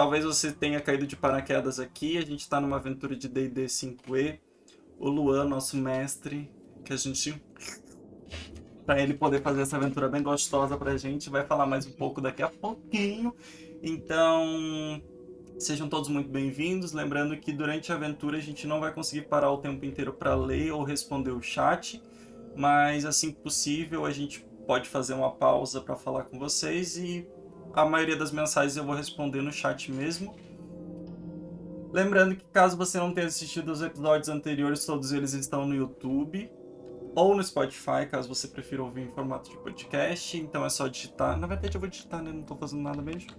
talvez você tenha caído de paraquedas aqui. A gente está numa aventura de D&D 5e. O Luan, nosso mestre, que a gente para ele poder fazer essa aventura bem gostosa pra gente, vai falar mais um pouco daqui a pouquinho. Então, sejam todos muito bem-vindos. Lembrando que durante a aventura a gente não vai conseguir parar o tempo inteiro para ler ou responder o chat, mas assim que possível a gente pode fazer uma pausa para falar com vocês e a maioria das mensagens eu vou responder no chat mesmo. Lembrando que caso você não tenha assistido os episódios anteriores, todos eles estão no YouTube ou no Spotify, caso você prefira ouvir em formato de podcast. Então é só digitar. Na verdade eu vou digitar, né? Não tô fazendo nada mesmo.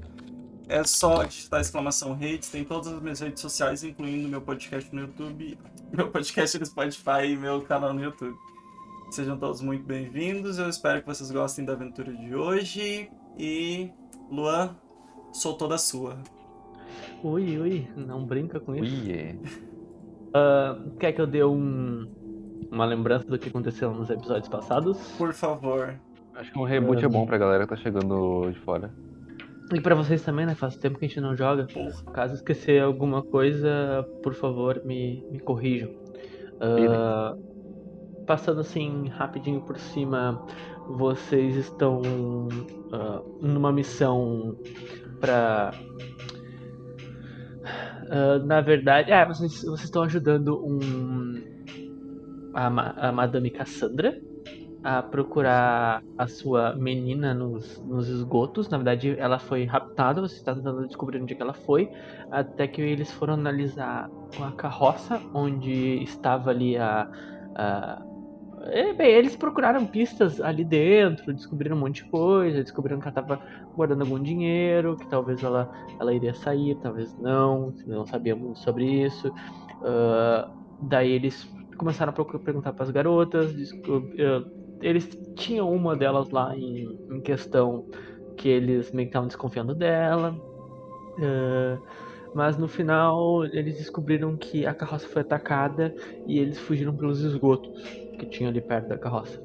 É só digitar exclamação redes, tem todas as minhas redes sociais, incluindo meu podcast no YouTube, meu podcast no Spotify e meu canal no YouTube. Sejam todos muito bem-vindos, eu espero que vocês gostem da aventura de hoje e Luan, sou toda sua. Ui, ui, não brinca com isso. Ui, é. Uh, quer que eu dê um, uma lembrança do que aconteceu nos episódios passados? Por favor. Acho que um reboot é bom pra galera que tá chegando de fora. E pra vocês também, né? Faz tempo que a gente não joga. Porra. Caso esquecer alguma coisa, por favor, me, me corrijam. Uh, passando assim rapidinho por cima, vocês estão uh, numa missão para uh, na verdade, é, vocês, vocês estão ajudando um a, a Madame Cassandra a procurar a sua menina nos, nos esgotos. Na verdade, ela foi raptada, você está tentando descobrir onde é que ela foi, até que eles foram analisar a carroça onde estava ali a, a bem, eles procuraram pistas ali dentro, descobriram um monte de coisa, descobriram que ela estava guardando algum dinheiro, que talvez ela, ela iria sair, talvez não, não sabia muito sobre isso. Uh, daí eles começaram a perguntar para as garotas, uh, eles tinham uma delas lá em, em questão que eles meio que estavam desconfiando dela. Uh, mas no final eles descobriram que a carroça foi atacada e eles fugiram pelos esgotos que tinha ali perto da carroça.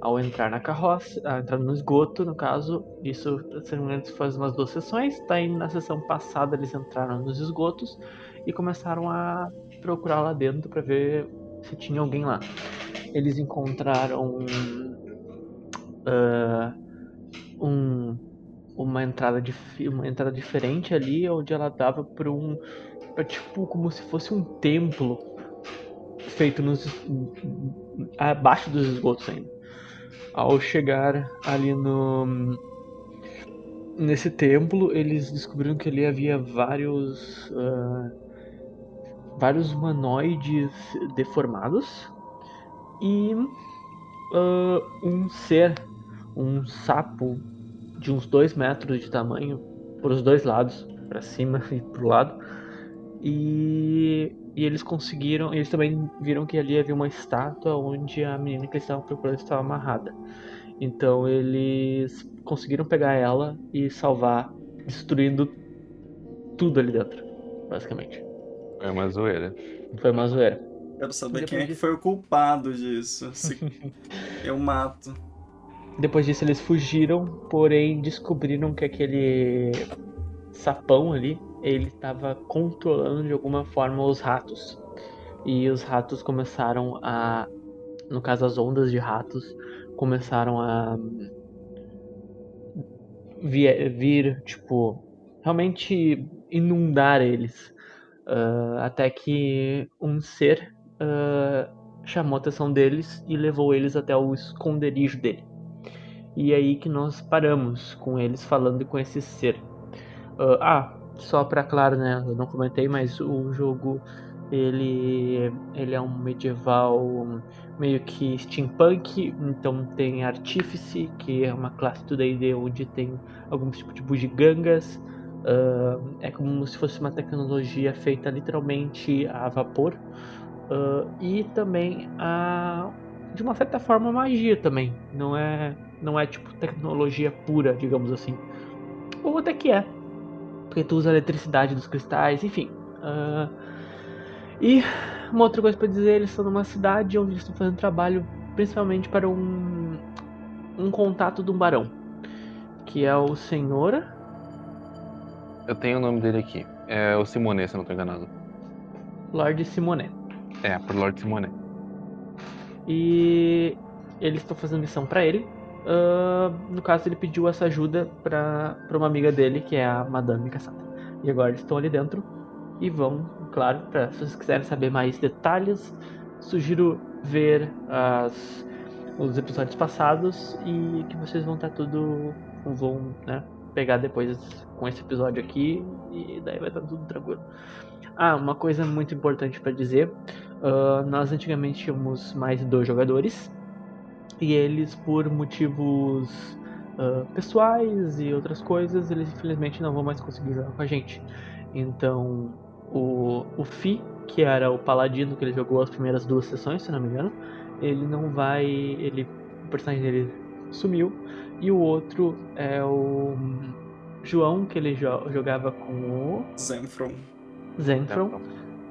Ao entrar na carroça, a entrar no esgoto, no caso, isso se faz umas duas sessões. Daí na sessão passada eles entraram nos esgotos e começaram a procurar lá dentro para ver se tinha alguém lá. Eles encontraram uh, um, uma entrada de, uma entrada diferente ali, onde ela dava para um pra, tipo como se fosse um templo feito nos abaixo dos esgotos ainda. Ao chegar ali no nesse templo, eles descobriram que ali havia vários uh, vários humanoides deformados e uh, um ser, um sapo de uns dois metros de tamanho, por os dois lados, para cima e para o lado, e e eles conseguiram, eles também viram que ali havia uma estátua onde a menina que eles estavam procurando estava amarrada. Então eles conseguiram pegar ela e salvar, destruindo tudo ali dentro, basicamente. Foi uma zoeira. Foi uma zoeira. Quero saber quem é que foi o culpado disso. Eu mato. Depois disso eles fugiram, porém descobriram que aquele sapão ali ele estava controlando de alguma forma os ratos. E os ratos começaram a. No caso, as ondas de ratos começaram a. vir, vir tipo. Realmente inundar eles. Uh, até que um ser uh, chamou a atenção deles e levou eles até o esconderijo dele. E é aí que nós paramos com eles falando com esse ser. Uh, ah, só para claro, né? Eu não comentei, mas o jogo ele ele é um medieval meio que steampunk, então tem artífice, que é uma classe do D&D onde tem algum tipo de bugigangas. Uh, é como se fosse uma tecnologia feita literalmente a vapor. Uh, e também a de uma certa forma magia também. Não é não é tipo tecnologia pura, digamos assim. Ou até que é, porque tu usa a eletricidade dos cristais, enfim. Uh, e uma outra coisa para dizer, eles estão numa cidade onde eles estão fazendo trabalho principalmente para um, um contato de um barão, que é o senhor Eu tenho o nome dele aqui. É o Simone, se eu não tô enganado. Lord Simonet. É, por Lord Simone. E eles estão fazendo missão pra ele. Ah, no caso, ele pediu essa ajuda pra uma amiga dele, que é a Madame Cassandra. E agora eles estão ali dentro e vão, claro, pra, se vocês quiserem saber mais detalhes, sugiro ver as, os episódios passados e que vocês vão estar tudo. vão né, pegar depois com esse episódio aqui e daí vai estar tudo tranquilo. Ah, uma coisa muito importante pra dizer: ah, nós antigamente tínhamos mais dois jogadores e eles, por motivos ah, pessoais e outras coisas, eles infelizmente não vão mais conseguir jogar com a gente. Então, o, o Fi, que era o paladino que ele jogou as primeiras duas sessões, se não me engano, ele não vai. Ele, o personagem dele sumiu. E o outro é o João, que ele jo- jogava com o Zenfron. Zenfron.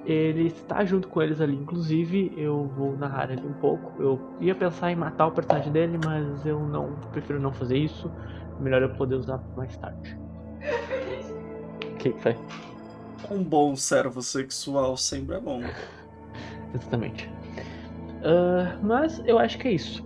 Ele está junto com eles ali, inclusive eu vou narrar ali um pouco. Eu ia pensar em matar o personagem dele, mas eu não prefiro não fazer isso. Melhor eu poder usar mais tarde. O que que foi? Um bom servo sexual sempre é bom. Exatamente. Ah, mas eu acho que é isso.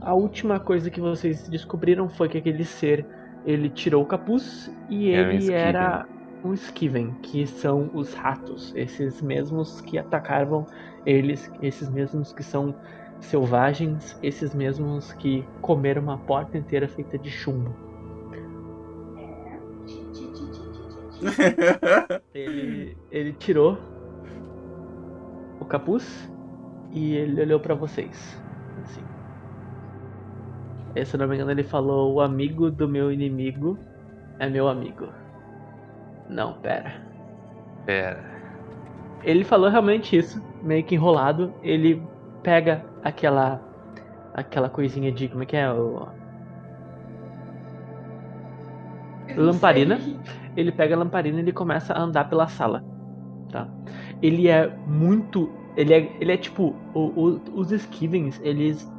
A última coisa que vocês descobriram foi que aquele ser ele tirou o capuz e um ele era um Skiven, que são os ratos, esses mesmos que atacavam eles, esses mesmos que são selvagens, esses mesmos que comeram uma porta inteira feita de chumbo. Ele, ele tirou o capuz e ele olhou pra vocês. Assim. E, se eu não me engano, ele falou: O amigo do meu inimigo é meu amigo. Não, pera. Pera. Ele falou realmente isso, meio que enrolado. Ele pega aquela. aquela coisinha de. Como é que é? O, Lamparina? sei. ele pega a lamparina e ele começa a andar pela sala, tá? Ele é muito, ele é, ele é tipo, o- o- os Skivens, eles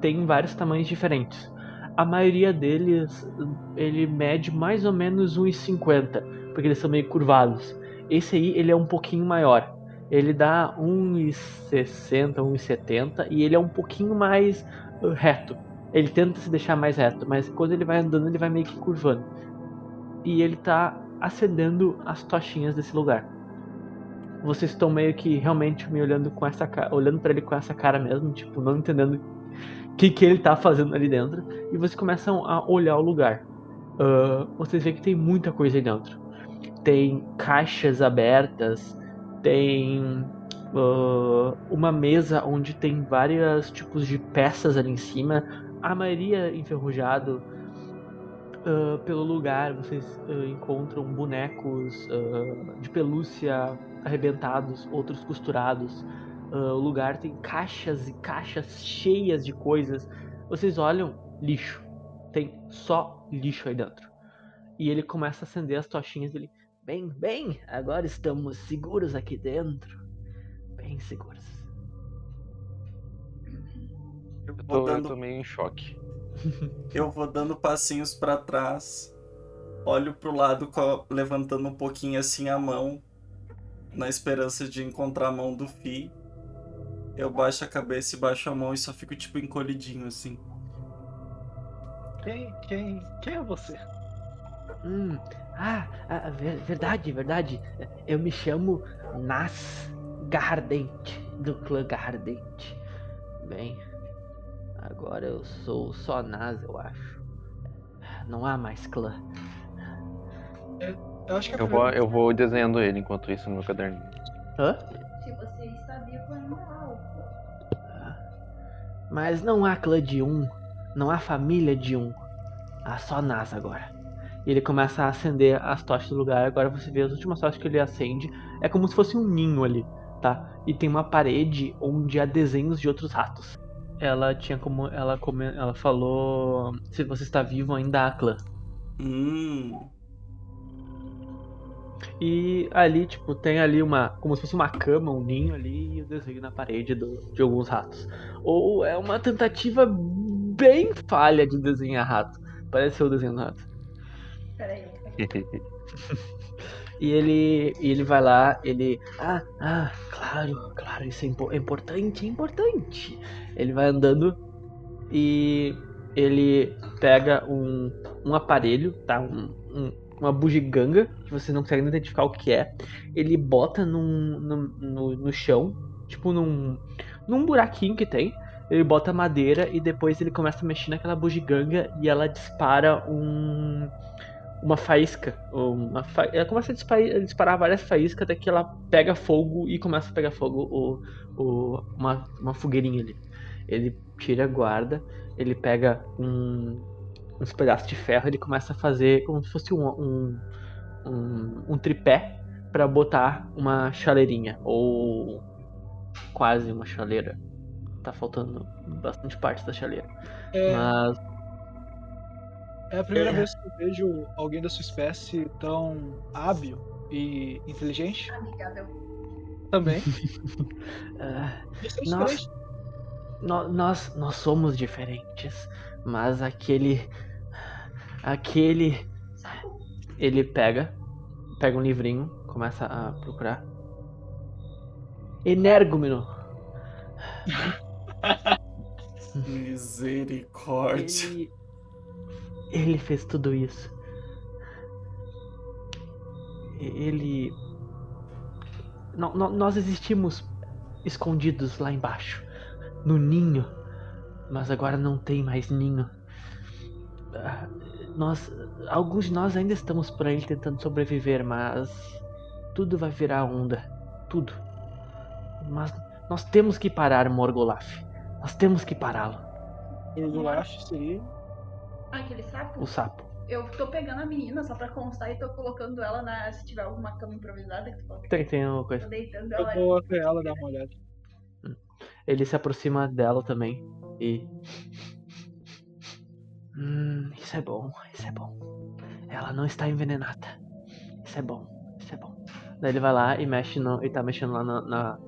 têm vários tamanhos diferentes. A maioria deles, ele mede mais ou menos 1,50, porque eles são meio curvados. Esse aí, ele é um pouquinho maior. Ele dá 1,60, 1,70 e ele é um pouquinho mais uh, reto. Ele tenta se deixar mais reto, mas quando ele vai andando, ele vai meio que curvando e ele tá acendendo as tochinhas desse lugar. Vocês estão meio que realmente me olhando com essa cara, olhando para ele com essa cara mesmo, tipo, não entendendo o que, que ele tá fazendo ali dentro, e vocês começam a olhar o lugar. Ah, vocês veem que tem muita coisa aí dentro. Tem caixas abertas, tem ah, uma mesa onde tem vários tipos de peças ali em cima, a maioria enferrujado, ah, pelo lugar vocês ah, encontram bonecos de pelúcia arrebentados, outros costurados. O lugar tem caixas e caixas cheias de coisas. Vocês olham, lixo. Tem só lixo aí dentro. E ele começa a acender as tochinhas dele. Bem, bem, agora estamos seguros aqui dentro. Bem seguros. Eu Eu vou tô, eu dando, tô meio em choque. eu vou dando passinhos pra trás. Olho pro lado, levantando um pouquinho assim a mão, na esperança de encontrar a mão do Fi. Eu baixo a cabeça e baixo a mão e só fico tipo encolhidinho assim. Quem, quem, quem é você? Hum, ah, ah, ver- verdade, verdade. Eu me chamo Nas Gardente, do clã Gardente. Bem, agora eu sou só Nas, eu acho. Não há mais clã. Eu acho que é Eu vou, eu vou desenhando ele enquanto isso no meu caderninho. Hã? Se você está vivo ainda há algo. Mas não há clã de um, não há família de um. Há só Nas agora. E ele começa a acender as tochas do lugar. Agora você vê as últimas tochas que ele acende. É como se fosse um ninho ali, tá? E tem uma parede onde há desenhos de outros ratos. Ela tinha como. Ela, come, ela falou. Se você está vivo, ainda clã. Hum. E ali, tipo, tem ali uma. Como se fosse uma cama, um ninho ali e o desenho na parede do- de alguns ratos. Ou é uma tentativa bem falha de desenhar rato. Parece ser o desenho do rato. E ele, e ele vai lá, ele. Ah, ah, claro, claro, isso é impo- é importante, é importante. Ele vai andando e ele pega um, um aparelho, tá? Um, um- uma bugiganga, que você não consegue identificar o que é. Ele bota num, num- no, no chão, tipo num, num buraquinho que tem. Ele bota madeira e depois ele começa a mexer naquela bugiganga e ela dispara um uma faísca. Uma fa... Ela começa a disparar, a disparar várias faíscas até que ela pega fogo e começa a pegar fogo o, o, uma, uma fogueirinha ali. Ele tira a guarda, ele pega um, uns pedaços de ferro, ele começa a fazer como se fosse um, um, um, um tripé para botar uma chaleirinha, ou quase uma chaleira. Tá faltando bastante parte da chaleira. É, Mas é a primeira É. vez que eu vejo alguém da sua espécie tão hábil e inteligente Amigável. também. Isso é Nossa. diferente. nó- nós, nós somos diferentes, mas aquele. Aquele. Ele pega, pega um livrinho, começa a procurar. Energúmeno. Misericórdia. Ele. Ele fez tudo isso. Ele. nó- nó- nós existimos escondidos lá embaixo, no ninho, mas agora não tem mais ninho. Ah, Nós, alguns de nós ainda estamos por aí tentando sobreviver, mas tudo vai virar onda, tudo. Mas nós temos que parar Morgolaf. Nós temos que pará-lo, acho seria. Ah, aquele sapo? o sapo. Eu tô pegando a menina só pra constar e tô colocando ela na. Se tiver alguma cama improvisada que tu falou. Tem, tem uma coisa. Tô deitando Eu ela. vou até ela dar uma olhada. Ele se aproxima dela também e. Hum, isso é bom, isso é bom. Ela não está envenenada. Isso é bom, isso é bom. Daí ele vai lá e mexe no. Ele tá mexendo lá na. na-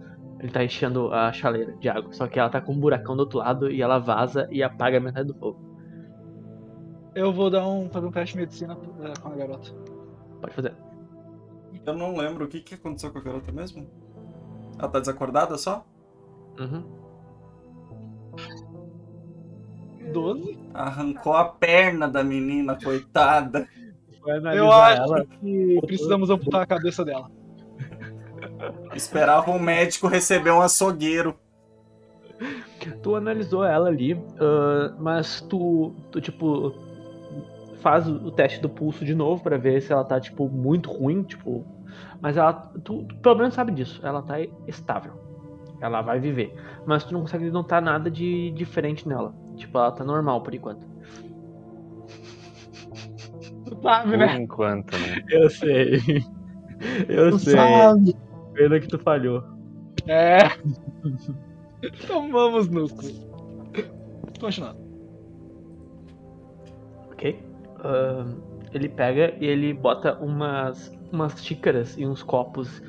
ele tá enchendo a chaleira de água. Só que ela tá com um buracão do outro lado e ela vaza e apaga a metade do fogo. Eu vou dar um, fazer um teste de medicina eh, com a garota. Pode fazer. Eu não lembro o que, que aconteceu com a garota mesmo. Ela tá desacordada só? Uhum. 12? Arrancou a perna da menina, coitada. Eu acho ela. que precisamos amputar a cabeça dela. Esperava o médico receber um açougueiro. Tu analisou ela ali, ah, mas tu, tu, tipo, faz o teste do pulso de novo pra ver se ela tá, tipo, muito ruim, tipo. Mas ela. Tu, tu pelo menos sabe disso. Ela tá estável. Ela vai viver. Mas tu não consegue notar nada de diferente nela. Tipo, ela tá normal por enquanto. Tu sabe, Por né? enquanto, né? Eu sei. Eu Tu sei. sabe. Pena que tu falhou. É. Tomamos no cu. Continuando. Ahn, ele pega e ele bota umas, umas xícaras e uns copos.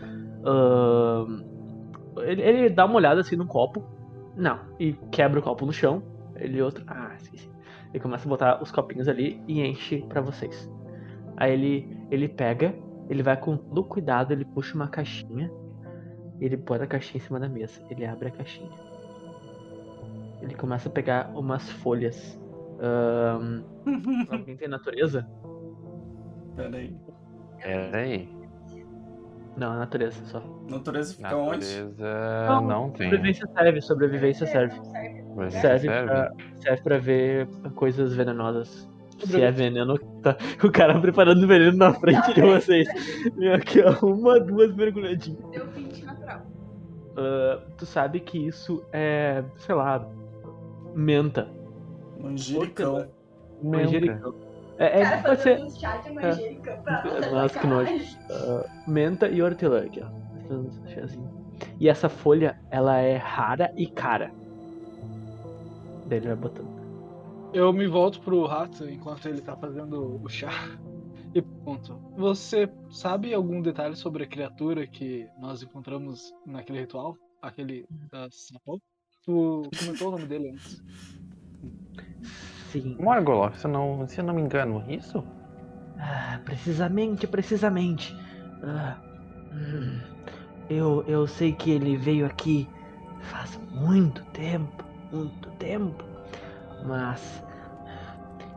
ahn, ele, ele dá uma olhada assim no copo. Não. E quebra o copo no chão. Ele outro. Ah, esqueci. Ele começa a botar os copinhos ali e enche pra vocês. Aí ele, ele pega, ele vai com todo cuidado, ele puxa uma caixinha. Ele põe a caixinha em cima da mesa. Ele abre a caixinha. Ele começa a pegar umas folhas. Alguém tem natureza? Pera aí. Pera aí. Não, é natureza só. Natureza fica onde? Natureza Não, não tem. Sobrevivência serve, sobrevivência serve. Serve. Sobrevivência Serve serve? pra, serve pra ver coisas venenosas. Se é veneno, tá o cara preparando veneno na frente de vocês. Aqui, ó, uma, duas mergulhadinhas. Deu 20 natural. Ah, tu sabe que isso é, sei lá, menta. Manjericão. Manjericão. É, é, cara pode ser fazendo um chá de manjericão pra Nossa, que nojo. ah, menta e hortelã aqui, ó. Chazinho. E essa folha, ela é rara e cara. Daí ele vai botando. Eu me volto pro rato enquanto ele tá fazendo o chá e pergunto: Você sabe algum detalhe sobre a criatura que nós encontramos naquele ritual? Aquele uh, sapo? Tu comentou o nome dele antes. Sim. Morgoloth, se eu não, se eu não me engano, isso? Ah, precisamente, precisamente. Ah, hum, eu, eu sei que ele veio aqui faz muito tempo, muito tempo, mas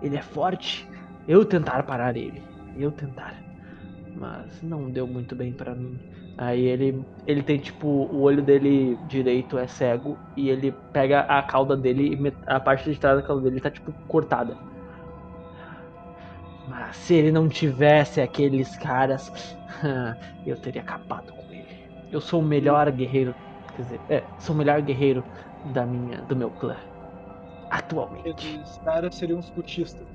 ele é forte. Eu tentar parar ele, eu tentar, mas não deu muito bem pra mim. Aí ele, ele tem tipo o olho dele direito é cego e ele pega a cauda dele e a parte de trás da cauda dele tá tipo cortada. Mas se ele não tivesse aqueles caras, eu teria acabado com ele. Eu sou o melhor guerreiro, quer dizer, é, sou o melhor guerreiro da minha, do meu clã. Atualmente. Esses caras seriam os cultistas.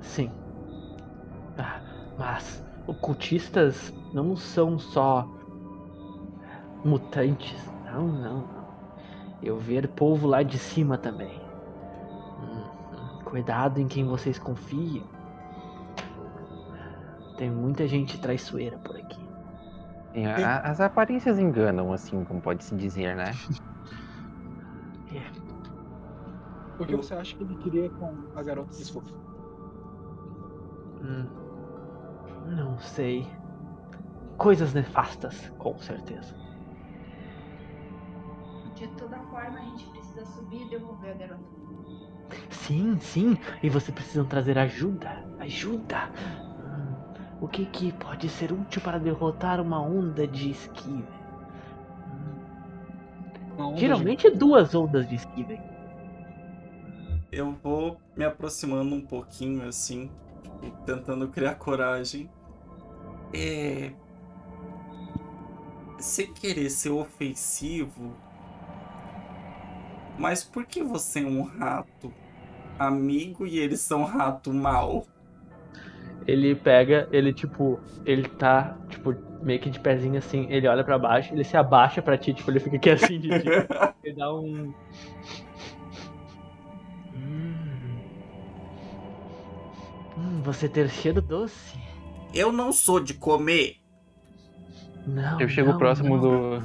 Sim. Ah, mas ocultistas não são só mutantes. Não, não, não. Eu ver povo lá de cima também. Hum, Cuidado em quem vocês confiam. Tem muita gente traiçoeira por aqui. Sim, a- as aparências enganam, assim, como pode se dizer, né? O que você acha que ele queria com a garota? Desculpa. Hum, não sei. Coisas nefastas, com certeza. De toda forma, a gente precisa subir e devolver a garota. Sim, sim. E vocês precisam trazer ajuda. Ajuda. Hum, o que que pode ser útil para derrotar uma onda de esquive? Hum, onda de- geralmente duas ondas de esquive. Eu vou me aproximando um pouquinho assim, tipo, tentando criar coragem. É. Você querer ser ofensivo. Mas por que você é um rato amigo e eles são rato mal? Ele pega, ele tipo, ele tá, tipo, meio que de pezinho assim, ele olha pra baixo, ele se abaixa pra ti, tipo, ele fica aqui assim de ti. Ele dá um. Hum. Hum, você ter cheiro doce? Eu não sou de comer. Não. Eu chego não, próximo não. do.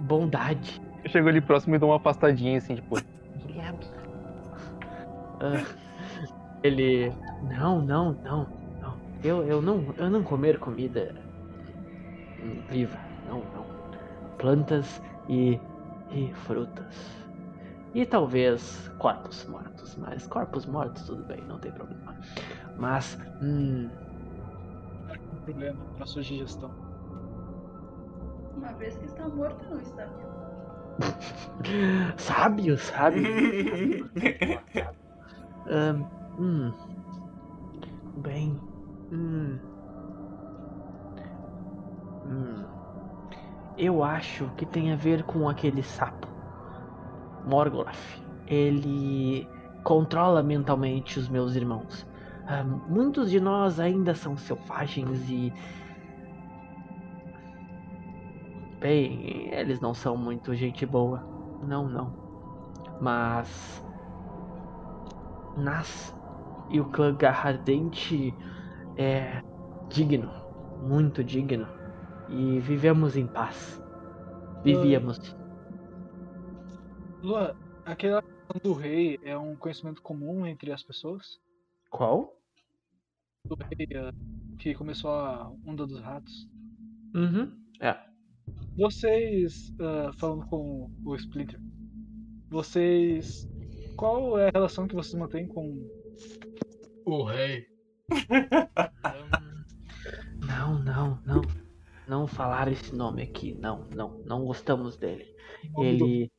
Bondade. Eu chego ali próximo e dou uma afastadinha, assim, tipo. Ah, ele. Não, não, não, não. Eu, eu não. Eu não comer comida viva. Não, não. Plantas e. e frutas. E talvez corpos mortos. Mas corpos mortos tudo bem, não tem problema. Mas. Hum, um problema pra sua digestão. Uma vez que está morto, não está vivo. sábio, sábio. Ahn, hum. Bem. Hum. Hum. Eu acho que tem a ver com aquele sapo. Morgoth. Ele controla mentalmente os meus irmãos. Ah, muitos de nós ainda são selvagens e. Bem, eles não são muito gente boa. Não, não. Mas. Nas e o clã Garra Ardente é digno, muito digno. E vivemos em paz. Vivíamos. Lua, aquela questão do rei é um conhecimento comum entre as pessoas? Qual? Do rei que começou a onda dos ratos. Uhum. Vocês, ah, falando com o Splinter, vocês. Qual é a relação que vocês mantêm com o rei? Não, não, não. Não falar esse nome aqui. Não, não. Não gostamos dele. Ele.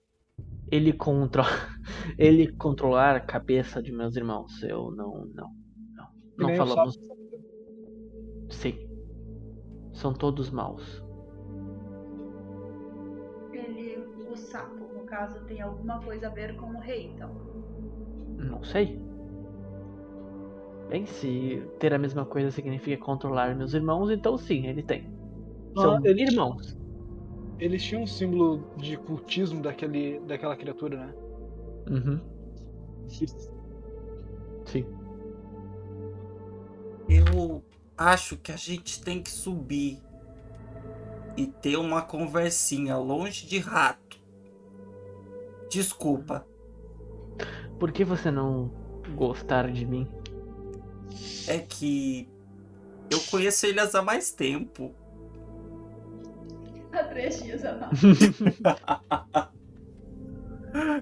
Ele controla. Ele controlar a cabeça de meus irmãos. Eu não. Não. Não, o falamos. Sim. São todos maus. Ele, o sapo, no caso, tem alguma coisa a ver com o rei, então. Não sei. Bem, se ter a mesma coisa significa controlar meus irmãos, então sim, ele tem. São Ah, ele- irmãos. Eles tinham um símbolo de cultismo daquele, daquela criatura, né? Uhum. Sim. Eu acho que a gente tem que subir e ter uma conversinha longe de rato. Desculpa. Por que você não gostar de mim? é que eu conheço eles há mais tempo. Há três dias a mais.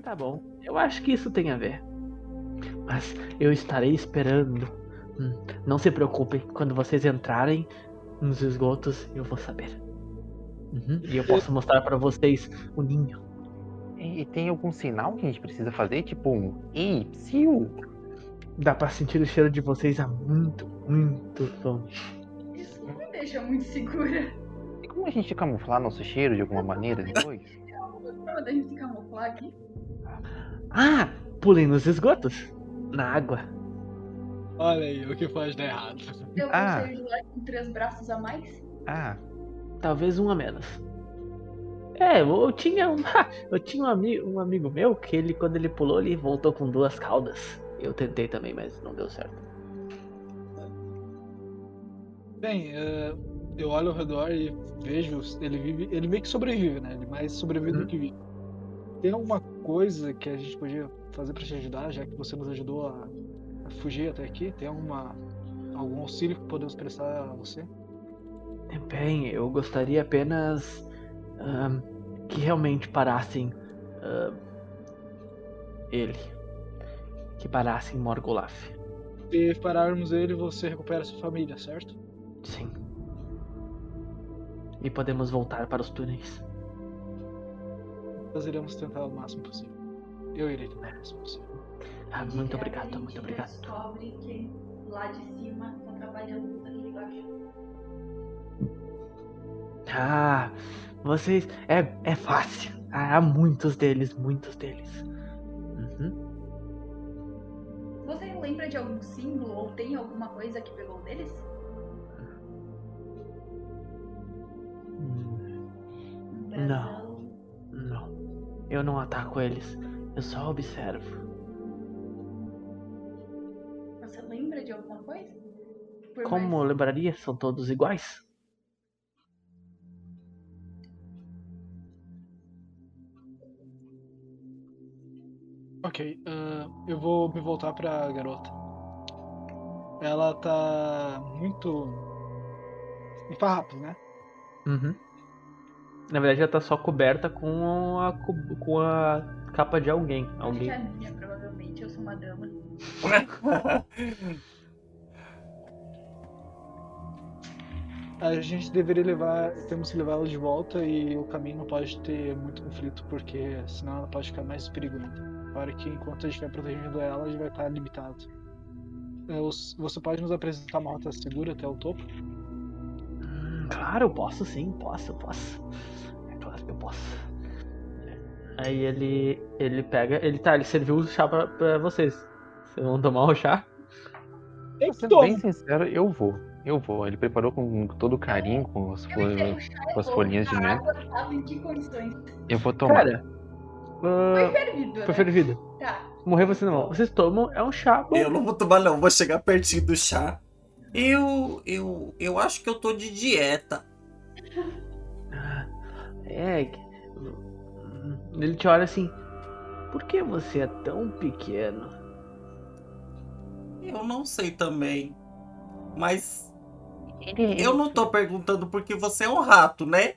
Tá bom, eu acho que isso tem a ver. Mas eu estarei esperando. Hum, Não se preocupem, quando vocês entrarem nos esgotos, eu vou saber. Uhum, E eu posso mostrar pra vocês o ninho. E, tem algum sinal que a gente precisa fazer? Tipo um Ei, psiu! Dá pra sentir o cheiro de vocês há muito, muito longe. Isso não me deixa muito segura. E como a gente camuflar nosso cheiro de alguma maneira depois? Forma da gente se camuflar aqui. Ah, pulem nos esgotos. Na água. Olha aí, o que pode dar errado. Eu Ah. consigo ir lá com três braços a mais. Ah, Talvez um a menos. É, eu tinha um, eu tinha um, ami- um amigo meu que ele, quando ele pulou, ele voltou com duas caudas. Eu tentei também, mas não deu certo. Bem, eh, eu olho ao redor e vejo, ele vive, ele meio que sobrevive, né? Ele mais sobrevive Uhum. do que vive. Tem alguma coisa que a gente podia fazer pra te ajudar, já que você nos ajudou a fugir até aqui? Tem alguma algum auxílio que podemos prestar a você? Bem, eu gostaria apenas ahn, que realmente parassem ahn, ele. Que parassem Morgulaf. Se pararmos ele, você recupera sua família, certo? Sim. E podemos voltar para os túneis. Nós iremos tentar o máximo possível. Eu irei tentar o máximo possível. Ah, muito obrigado, muito obrigado. descobre que lá de cima tá trabalhando ali embaixo. Ah, vocês. É, é fácil. Há muitos deles, muitos deles. Uhum. Você lembra de algum símbolo ou tem alguma coisa que pegou deles? Hum, Um Não. Não. Eu não ataco eles. Eu só observo. Lembra de alguma coisa? Por Como mais- lembraria? São todos iguais? Ok, ah, eu vou me voltar pra garota. Ela tá muito. em farrapos, né? Uhum. Na verdade, ela tá só coberta com a, co- com a capa de alguém. Acho que Alguém. é a minha, provavelmente. Eu sou uma dama. A gente deveria levar. Temos que levá-la de volta e o caminho não pode ter muito conflito, porque senão ela pode ficar mais perigo ainda. Claro que enquanto a gente vai protegendo ela, a gente vai estar limitado. É, Você pode nos apresentar uma rota segura até o topo? Hum, claro, eu posso sim, posso, posso. É claro que eu posso. Aí ele. ele pega. Ele tá, ele serviu o chá pra, pra vocês. Vocês vão tomar o chá? Eu sendo bem sincero, eu vou. Eu vou. Ele preparou com todo carinho, com as, fol- é com as folhinhas de mel. Eu vou tomar. Cara. Foi ah, fervido, foi né? fervido. Tá. Morrer você não. Vocês tomam, é um chá bom. Eu não vou tomar, não. Vou chegar pertinho do chá. Eu. Eu. Eu acho que eu tô de dieta. É. Ele te olha assim. Por que você é tão pequeno? Eu não sei também. Mas eu não tô perguntando porque você é um rato, né?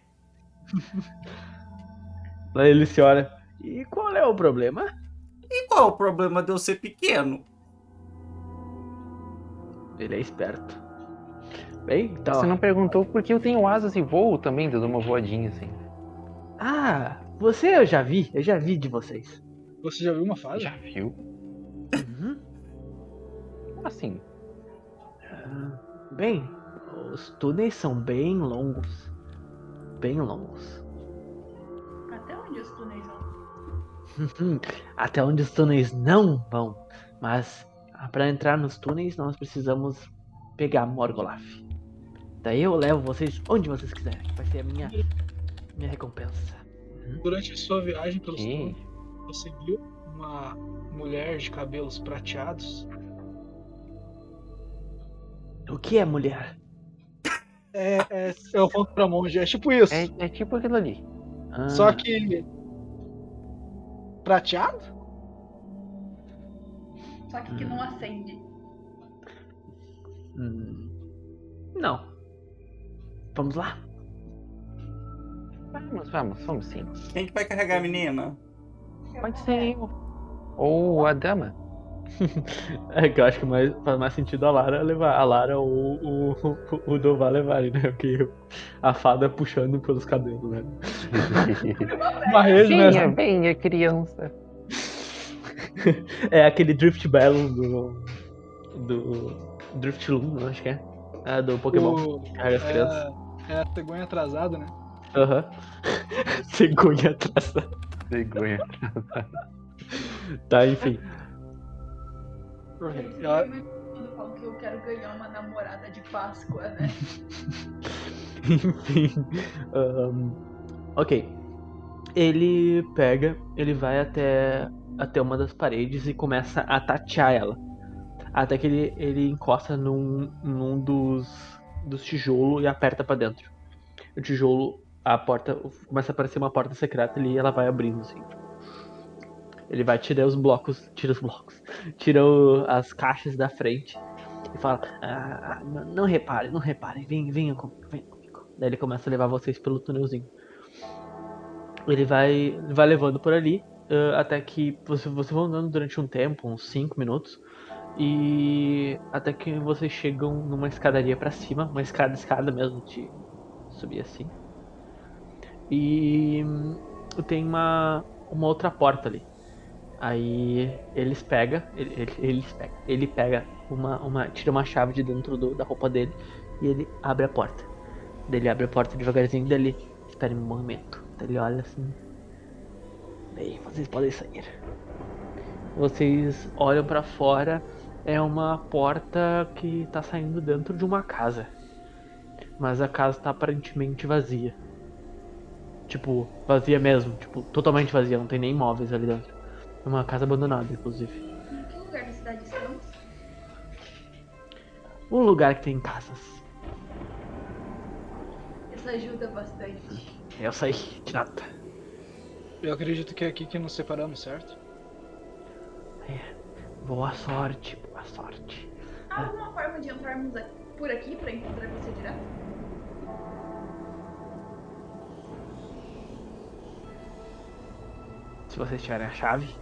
Aí ele se olha. E qual é o problema? E qual é o problema de eu ser pequeno? Ele é esperto. Bem, então. Você não perguntou porque eu tenho asas e voo também, dando uma voadinha assim. Ah, você eu já vi, eu já vi de vocês. Você já viu uma fase? Já viu? Uhum. Assim? Bem, os túneis são bem longos. Bem longos. Até onde os túneis vão? Até onde os túneis não vão. Mas para entrar nos túneis nós precisamos pegar Morgolaf. Daí eu levo vocês onde vocês quiserem. Vai ser a minha, minha recompensa. Durante a sua viagem pelos túneis, você viu uma mulher de cabelos prateados? O que é mulher? É, é, eu aponto pra monge, é tipo isso. É, é tipo aquilo ali. Ah, Só que. Prateado? Só que que não acende. Hum, não. Vamos lá. Vamos, vamos, vamos sim. Quem que vai carregar a menina? Pode ser eu. Ou a dama. É que eu acho que mais, faz mais sentido a Lara levar. A Lara ou o, o, o Dovar levarem, né? Porque a fada puxando pelos cabelos, né? Rede, Venha, né? venha, criança. É aquele Drift Battle do. do. Drift Loom, acho que é. É do Pokémon. O- que Carrega as crianças. é, é a cegonha atrasada, né? Aham. Cegonha atrás. Vergonha. Tá, enfim. Que eu quero ganhar uma namorada de Páscoa, né? Enfim. ahn, ok. Ele pega, ele vai até, até uma das paredes e começa a tatear ela. Até que ele, ele encosta num, num dos, dos tijolos e aperta pra dentro. O tijolo, a porta, começa a aparecer uma porta secreta ali e ela vai abrindo assim. Ele vai tirar os blocos, tira os blocos, tira o- as caixas da frente e fala: "Ah, não, não repare, não repare, venha, venha comigo, venha comigo. Daí ele começa a levar vocês pelo túnelzinho. Ele vai, vai levando por ali ah, até que você, vocês vão andando durante um tempo, uns 5 minutos, e até que vocês chegam numa escadaria pra cima, uma escada, escada mesmo, de subir assim. E tem uma, uma outra porta ali. Aí eles pegam, ele, ele, eles pegam, ele pega uma, uma, tira uma chave de dentro do- da roupa dele e ele abre a porta. Daí Ele abre a porta devagarzinho, daí ele espera um momento. Daí Ele olha assim. Bem, vocês podem sair. Vocês olham pra fora, é uma porta que tá saindo dentro de uma casa. Mas a casa tá aparentemente vazia. Tipo, vazia mesmo, tipo, totalmente vazia, não tem nem móveis ali dentro. É uma casa abandonada, inclusive. Em que lugar da cidade estamos? Um lugar que tem casas. Isso ajuda bastante. Eu sei, de nada. Eu acredito que é aqui que nos separamos, certo? Boa sorte, boa sorte. Há alguma forma de entrarmos por aqui pra encontrar você direto? Se vocês tiverem a chave.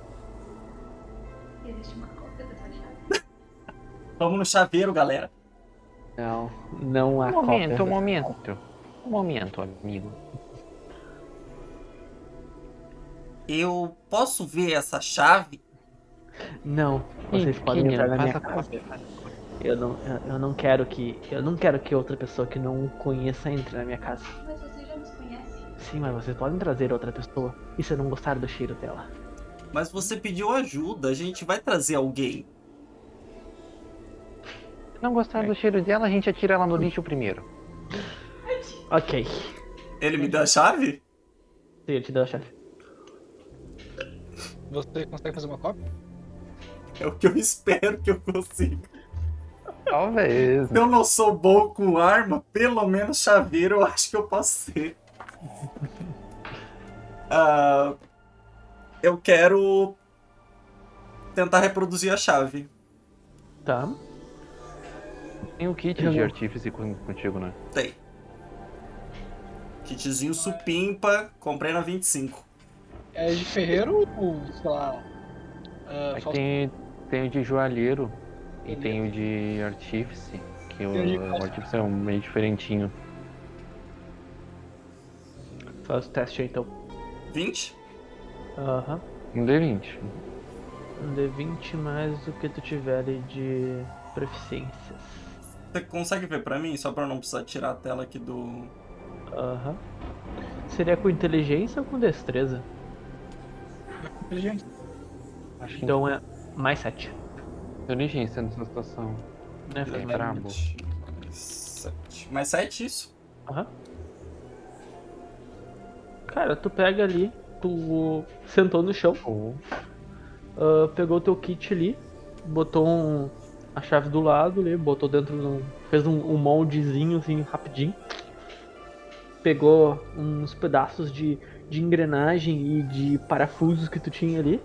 Existe uma cópia dessa chave? Vamos no chaveiro, galera. Não, não há Um momento, cópia. um momento. Um momento, amigo. Eu posso ver essa chave? Não, vocês Ih, podem entrar na minha casa. Eu não, eu, eu não quero que. Eu não quero que outra pessoa que não conheça entre na minha casa. Mas você já nos conhece. Sim, mas vocês podem trazer outra pessoa. E se eu não gostar do cheiro dela? Mas você pediu ajuda, a gente vai trazer alguém. Se não gostar do cheiro dela, a gente atira ela no lixo primeiro. Ok. Ele me deu a chave? Sim, eu te dou a chave. Você consegue fazer uma cópia? É o que eu espero que eu consiga. Talvez. Se eu não sou bom com arma, pelo menos chaveiro eu acho que eu posso ser. Ah, eu quero tentar reproduzir a chave. Tá. Tem o kit Eu de não- artífice con- contigo, né? Tem. Kitzinho supimpa, comprei na 25. É de ferreiro ou, sei lá. Aqui falso- tem, tem o de joalheiro e tem o de artífice. Que o, Tem o de o artífice é um meio diferentinho. Faz o teste aí então. 20? Aham. Um D20. Um D20 mais o que tu tiver ali de proficiências. Você consegue ver pra mim, só pra não precisar tirar a tela aqui do. Aham. Seria com inteligência ou com destreza? Inteligência. Acho que Então é mais 7. inteligência nessa situação. Né, É mais. brabo. Mais 7. Mais 7 isso? Aham. Cara, tu pega ali, tu sentou no chão, Ou ah, pegou teu kit ali, botou um- a chave do lado ali, botou dentro de um. fez um, um moldezinho assim rapidinho. Pegou uns pedaços de, de engrenagem e de parafusos que tu tinha ali,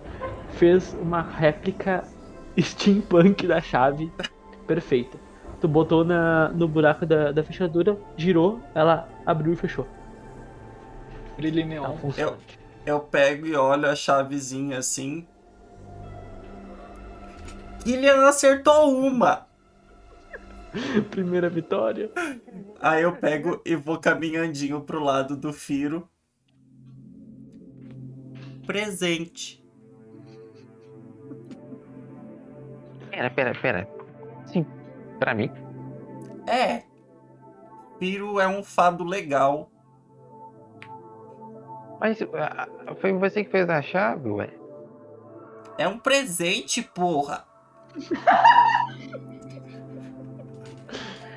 fez uma réplica steampunk da chave perfeita. Tu botou na, no buraco da, da fechadura, girou, ela abriu e fechou. Brilho Ela neon. funciona. Eu pego e olho a chavezinha assim. Killian acertou uma! Primeira vitória. Aí eu pego e vou caminhandinho pro lado do Firo. Presente. Pera, pera, pera. Sim, pra mim. É. Firo é um fado legal. Mas ah, ah, foi você que fez a chave, ué? É um presente, porra.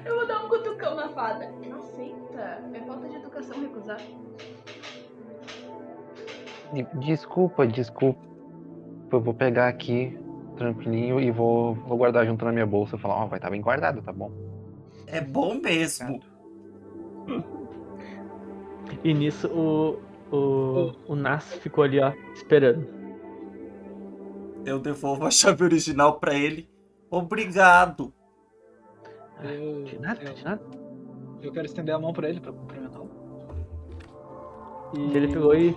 Eu vou dar um cutucão na fada. Não aceita. É falta de educação recusar. De- Desculpa, desculpa. Eu vou pegar aqui, tranquilinho, e vou, vou guardar junto na minha bolsa. Falar, ó, vai estar bem guardado, tá bom? É bom mesmo. E nisso o, o, o Nas ficou ali, ó, esperando. Eu devolvo a chave original pra ele. Obrigado. Eu, De nada, eu, de nada. eu quero estender a mão pra ele pra cumprimentá-lo. E Ele pegou e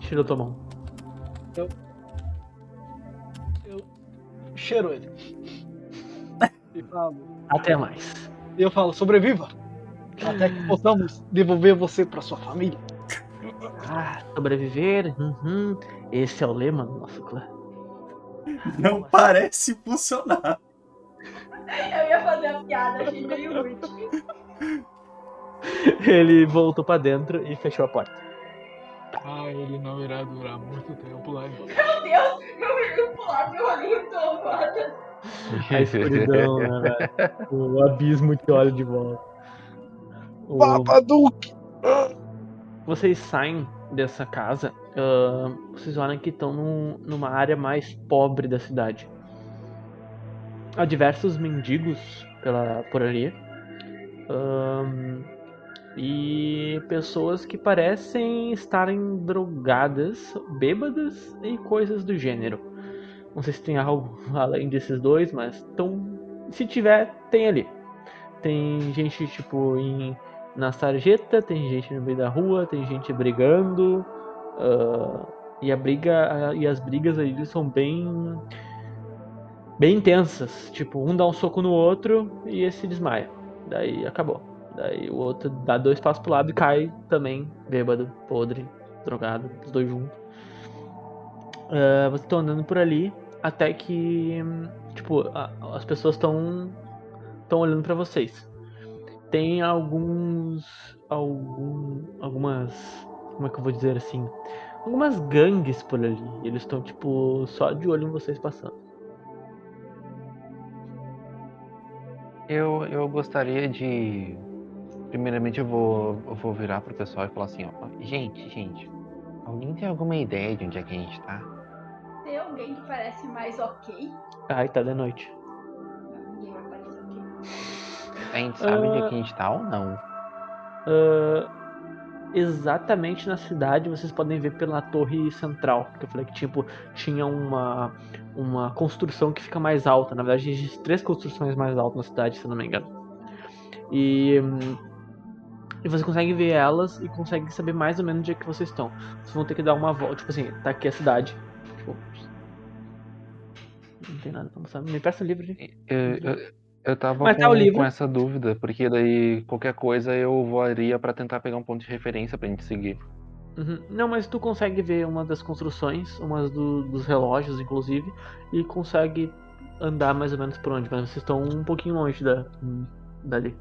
tirou tua mão. eu cheiro ele. E falo, Até mais. e eu falo, sobreviva! Até que possamos devolver você pra sua família. Ah, sobreviver. Uhum. Esse é o lema do nosso clã. Não parece funcionar. Eu ia fazer a piada, achei meio útil. Ele voltou pra dentro e fechou a porta. Ah, ele não irá durar muito tempo lá. Meu Deus, eu ia pular meu olhinho tomada. A escuridão, né, velho? O abismo que olha de volta. O- Babadook! Vocês saem dessa casa, ahn, vocês olham que estão num- numa área mais pobre da cidade. Há diversos mendigos pela, por ali. ahn, e pessoas que parecem estarem drogadas, bêbadas e coisas do gênero. Não sei se tem algo além desses dois, mas tão, se tiver, tem ali. Tem gente tipo em na sarjeta, tem gente no meio da rua, tem gente brigando. ah, e a briga e as brigas ali são bem bem intensas. Tipo, um dá um soco no outro e esse desmaia. Daí acabou. Daí o outro dá dois passos pro lado e cai também, bêbado, podre, drogado, os dois juntos. Ah, vocês estão andando por ali até que, tipo, a- as pessoas estão estão olhando pra vocês tem alguns algum algumas como é que eu vou dizer assim algumas gangues por ali eles estão tipo só de olho em vocês passando Eu, eu gostaria de. Primeiramente, eu vou, eu vou virar pro pessoal e falar assim: ó, gente, gente, alguém tem alguma ideia de onde é que a gente tá? Tem alguém que parece mais ok? ai tá de noite Ninguém vai parecer ok. A gente sabe onde é que a gente tá ou não? Ah, exatamente na cidade vocês podem ver pela torre central que eu falei que tipo tinha uma uma construção que fica mais alta na verdade existem três construções mais altas na cidade se eu não me engano e e você consegue ver elas e consegue saber mais ou menos onde é que vocês estão vocês vão ter que dar uma volta tipo assim tá aqui a cidade tipo não tem nada pra mostrar me peça o livro. Eu, eu, eu tava Mas com, tá o livro. com essa dúvida, porque daí qualquer coisa eu voaria pra tentar pegar um ponto de referência pra gente seguir. Uhum. Não, mas tu consegue ver uma das construções, umas do- dos relógios, inclusive, e consegue andar mais ou menos por onde, mas vocês estão um pouquinho longe da, dali.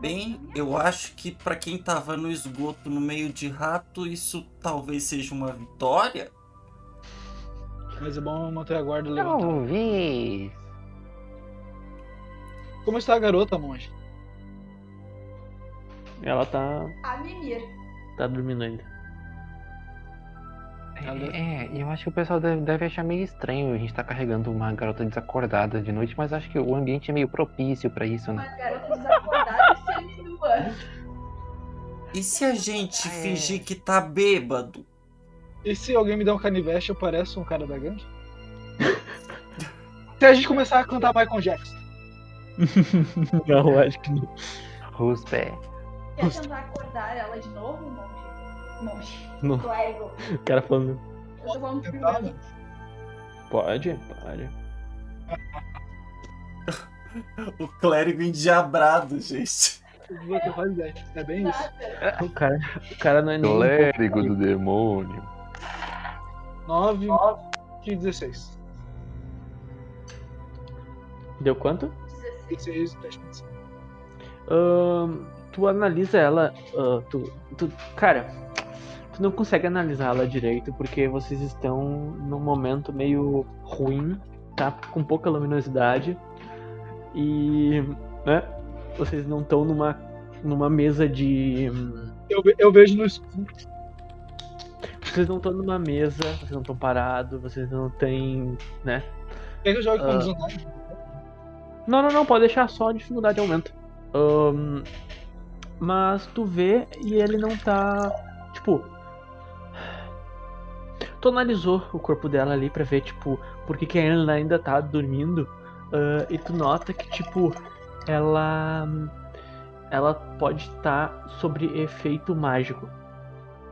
Bem, eu acho que pra quem tava no esgoto no meio de rato, isso talvez seja uma vitória. Mas é bom manter a guarda levantada. Talvez. Como está a garota, monge? Ela tá, A Mimir. tá dormindo ainda. É, eu acho que o pessoal deve, deve achar meio estranho a gente tá carregando uma garota desacordada de noite, mas acho que o ambiente é meio propício pra isso, Uma né? garota desacordada e. E se a gente É. fingir que tá bêbado? E se alguém me der um canivete, eu pareço um cara da gangue? se a gente começar a cantar Michael Jackson. Não, acho que não. Ruspé. Quer tentar acordar ela de novo, monge? Monge. Não. Clérigo. O cara falando. Eu tô falando Tentar, primeiro. Pode, pode. O clérigo endiabrado, gente. É bem isso. O cara, o cara não é nem. Clérigo do demônio. 9 e 16. Deu quanto? 16. 16 teste de medicina. Ahn, tu analisa ela. ah, tu, tu, cara, tu não consegue analisar ela direito porque vocês estão num momento meio ruim, tá? Com pouca luminosidade. E. né? Vocês não estão numa, numa mesa de. Eu, eu vejo no escuro. Vocês não estão numa mesa, vocês não estão parados, vocês não têm. né? Quer que com Ah. desvantagem? Não, não, não, pode deixar só a dificuldade aumenta. Ahn, mas tu vê e ele não tá. Tipo. Tu analisou o corpo dela ali pra ver, tipo, por que, que ela ainda tá dormindo. ah, e tu nota que, tipo, ela. Ela pode estar sobre efeito mágico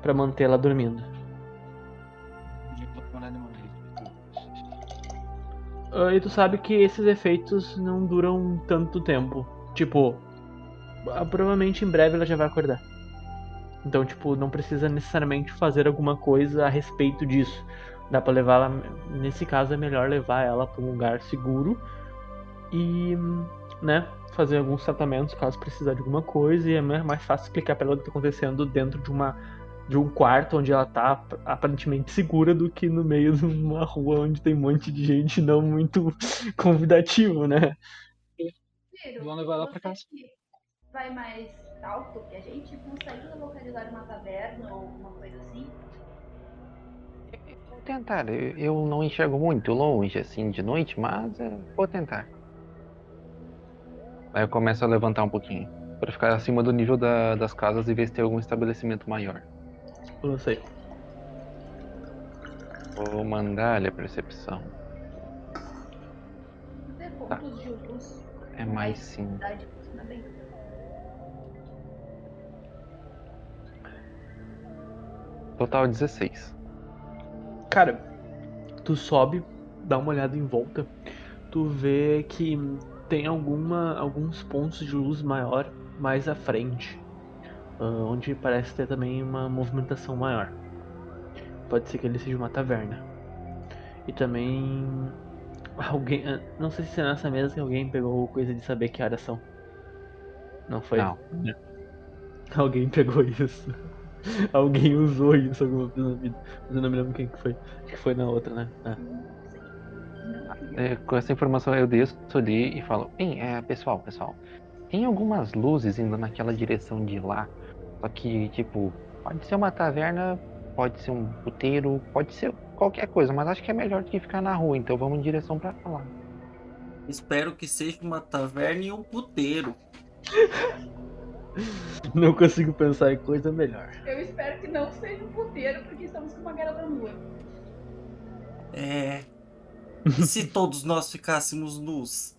pra mantê-la dormindo. Ah, e tu sabe que esses efeitos não duram tanto tempo. Tipo, ah, provavelmente em breve ela já vai acordar. Então, tipo, não precisa necessariamente fazer alguma coisa a respeito disso. Dá pra levar. Nesse caso, é melhor levar ela pra um lugar seguro e, né, fazer alguns tratamentos caso precisar de alguma coisa. E é mais fácil explicar pra ela o que tá acontecendo dentro de uma. De um quarto onde ela tá ap- aparentemente segura do que no meio de uma rua onde tem um monte de gente não muito convidativo, né? Vamos levar ela pra casa. que Vai mais alto que a gente? Consegue localizar uma taverna ou alguma coisa assim? Vou tentar. Eu, eu não enxergo muito longe assim de noite, mas é, vou tentar. Aí eu começo a levantar um pouquinho. Pra ficar acima do nível da- das casas e ver se tem algum estabelecimento maior. Não sei. Vou mandar-lhe a percepção. Ter pontos de luz. É mais sim. Total 16. Cara, tu sobe, dá uma olhada em volta, tu vê que tem alguma, alguns pontos de luz maior mais à frente, ah, onde parece ter também uma movimentação maior. Pode ser que ele seja uma taverna. E também alguém, ah, não sei se é nessa mesa que alguém pegou coisa de saber que horas são. Não foi? Não. Alguém pegou isso. Alguém usou isso alguma vez na vida. Mas eu não me lembro quem que foi. Acho que foi na outra, né? É. É, com essa informação eu desço ali e falo, bem, é, pessoal, pessoal, tem algumas luzes indo naquela direção de lá. Só que, tipo, pode ser uma taverna, pode ser um puteiro, pode ser qualquer coisa, mas acho que é melhor do que ficar na rua, então vamos em direção pra lá. Espero que seja uma taverna e um puteiro. Não consigo pensar em coisa melhor. Eu espero que não seja um puteiro, porque estamos com uma garota nua. É. E se todos nós ficássemos nus?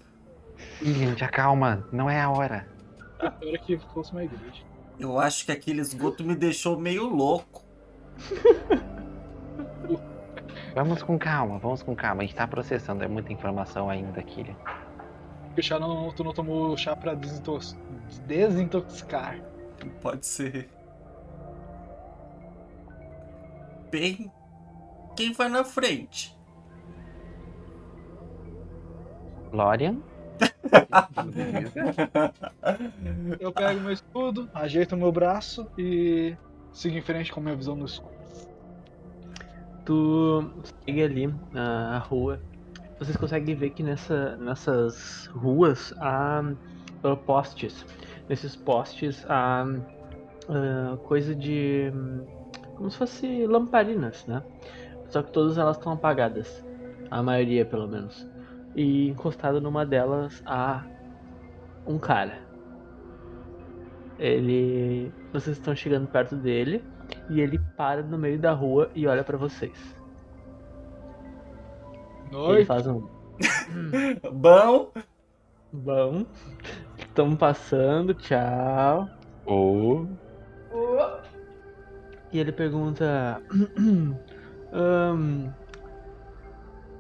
Gente, acalma, não é a hora. Espero que fosse uma igreja. Eu acho que aquele esgoto me deixou meio louco. Vamos com calma, vamos com calma, a gente tá processando, é muita informação ainda aqui. Porque o chá não, tu não tomou o chá pra desintox- desintoxicar. Pode ser. Bem, quem vai na frente? Lorian? Eu pego meu escudo, ajeito meu braço e sigo em frente com minha visão no escuro. Tu segue ali a rua. Vocês conseguem ver que nessa, nessas ruas há ah, postes. Nesses postes há ah, coisa de. hum, como se fosse lamparinas, né? Só que todas elas estão apagadas. A maioria, pelo menos. E encostado numa delas há um cara. Ele. Vocês estão chegando perto dele e ele para no meio da rua e olha pra vocês. Ele Noite. faz um. Bom, Bom. Estamos passando, tchau. Ô, E ele pergunta. "Ahn,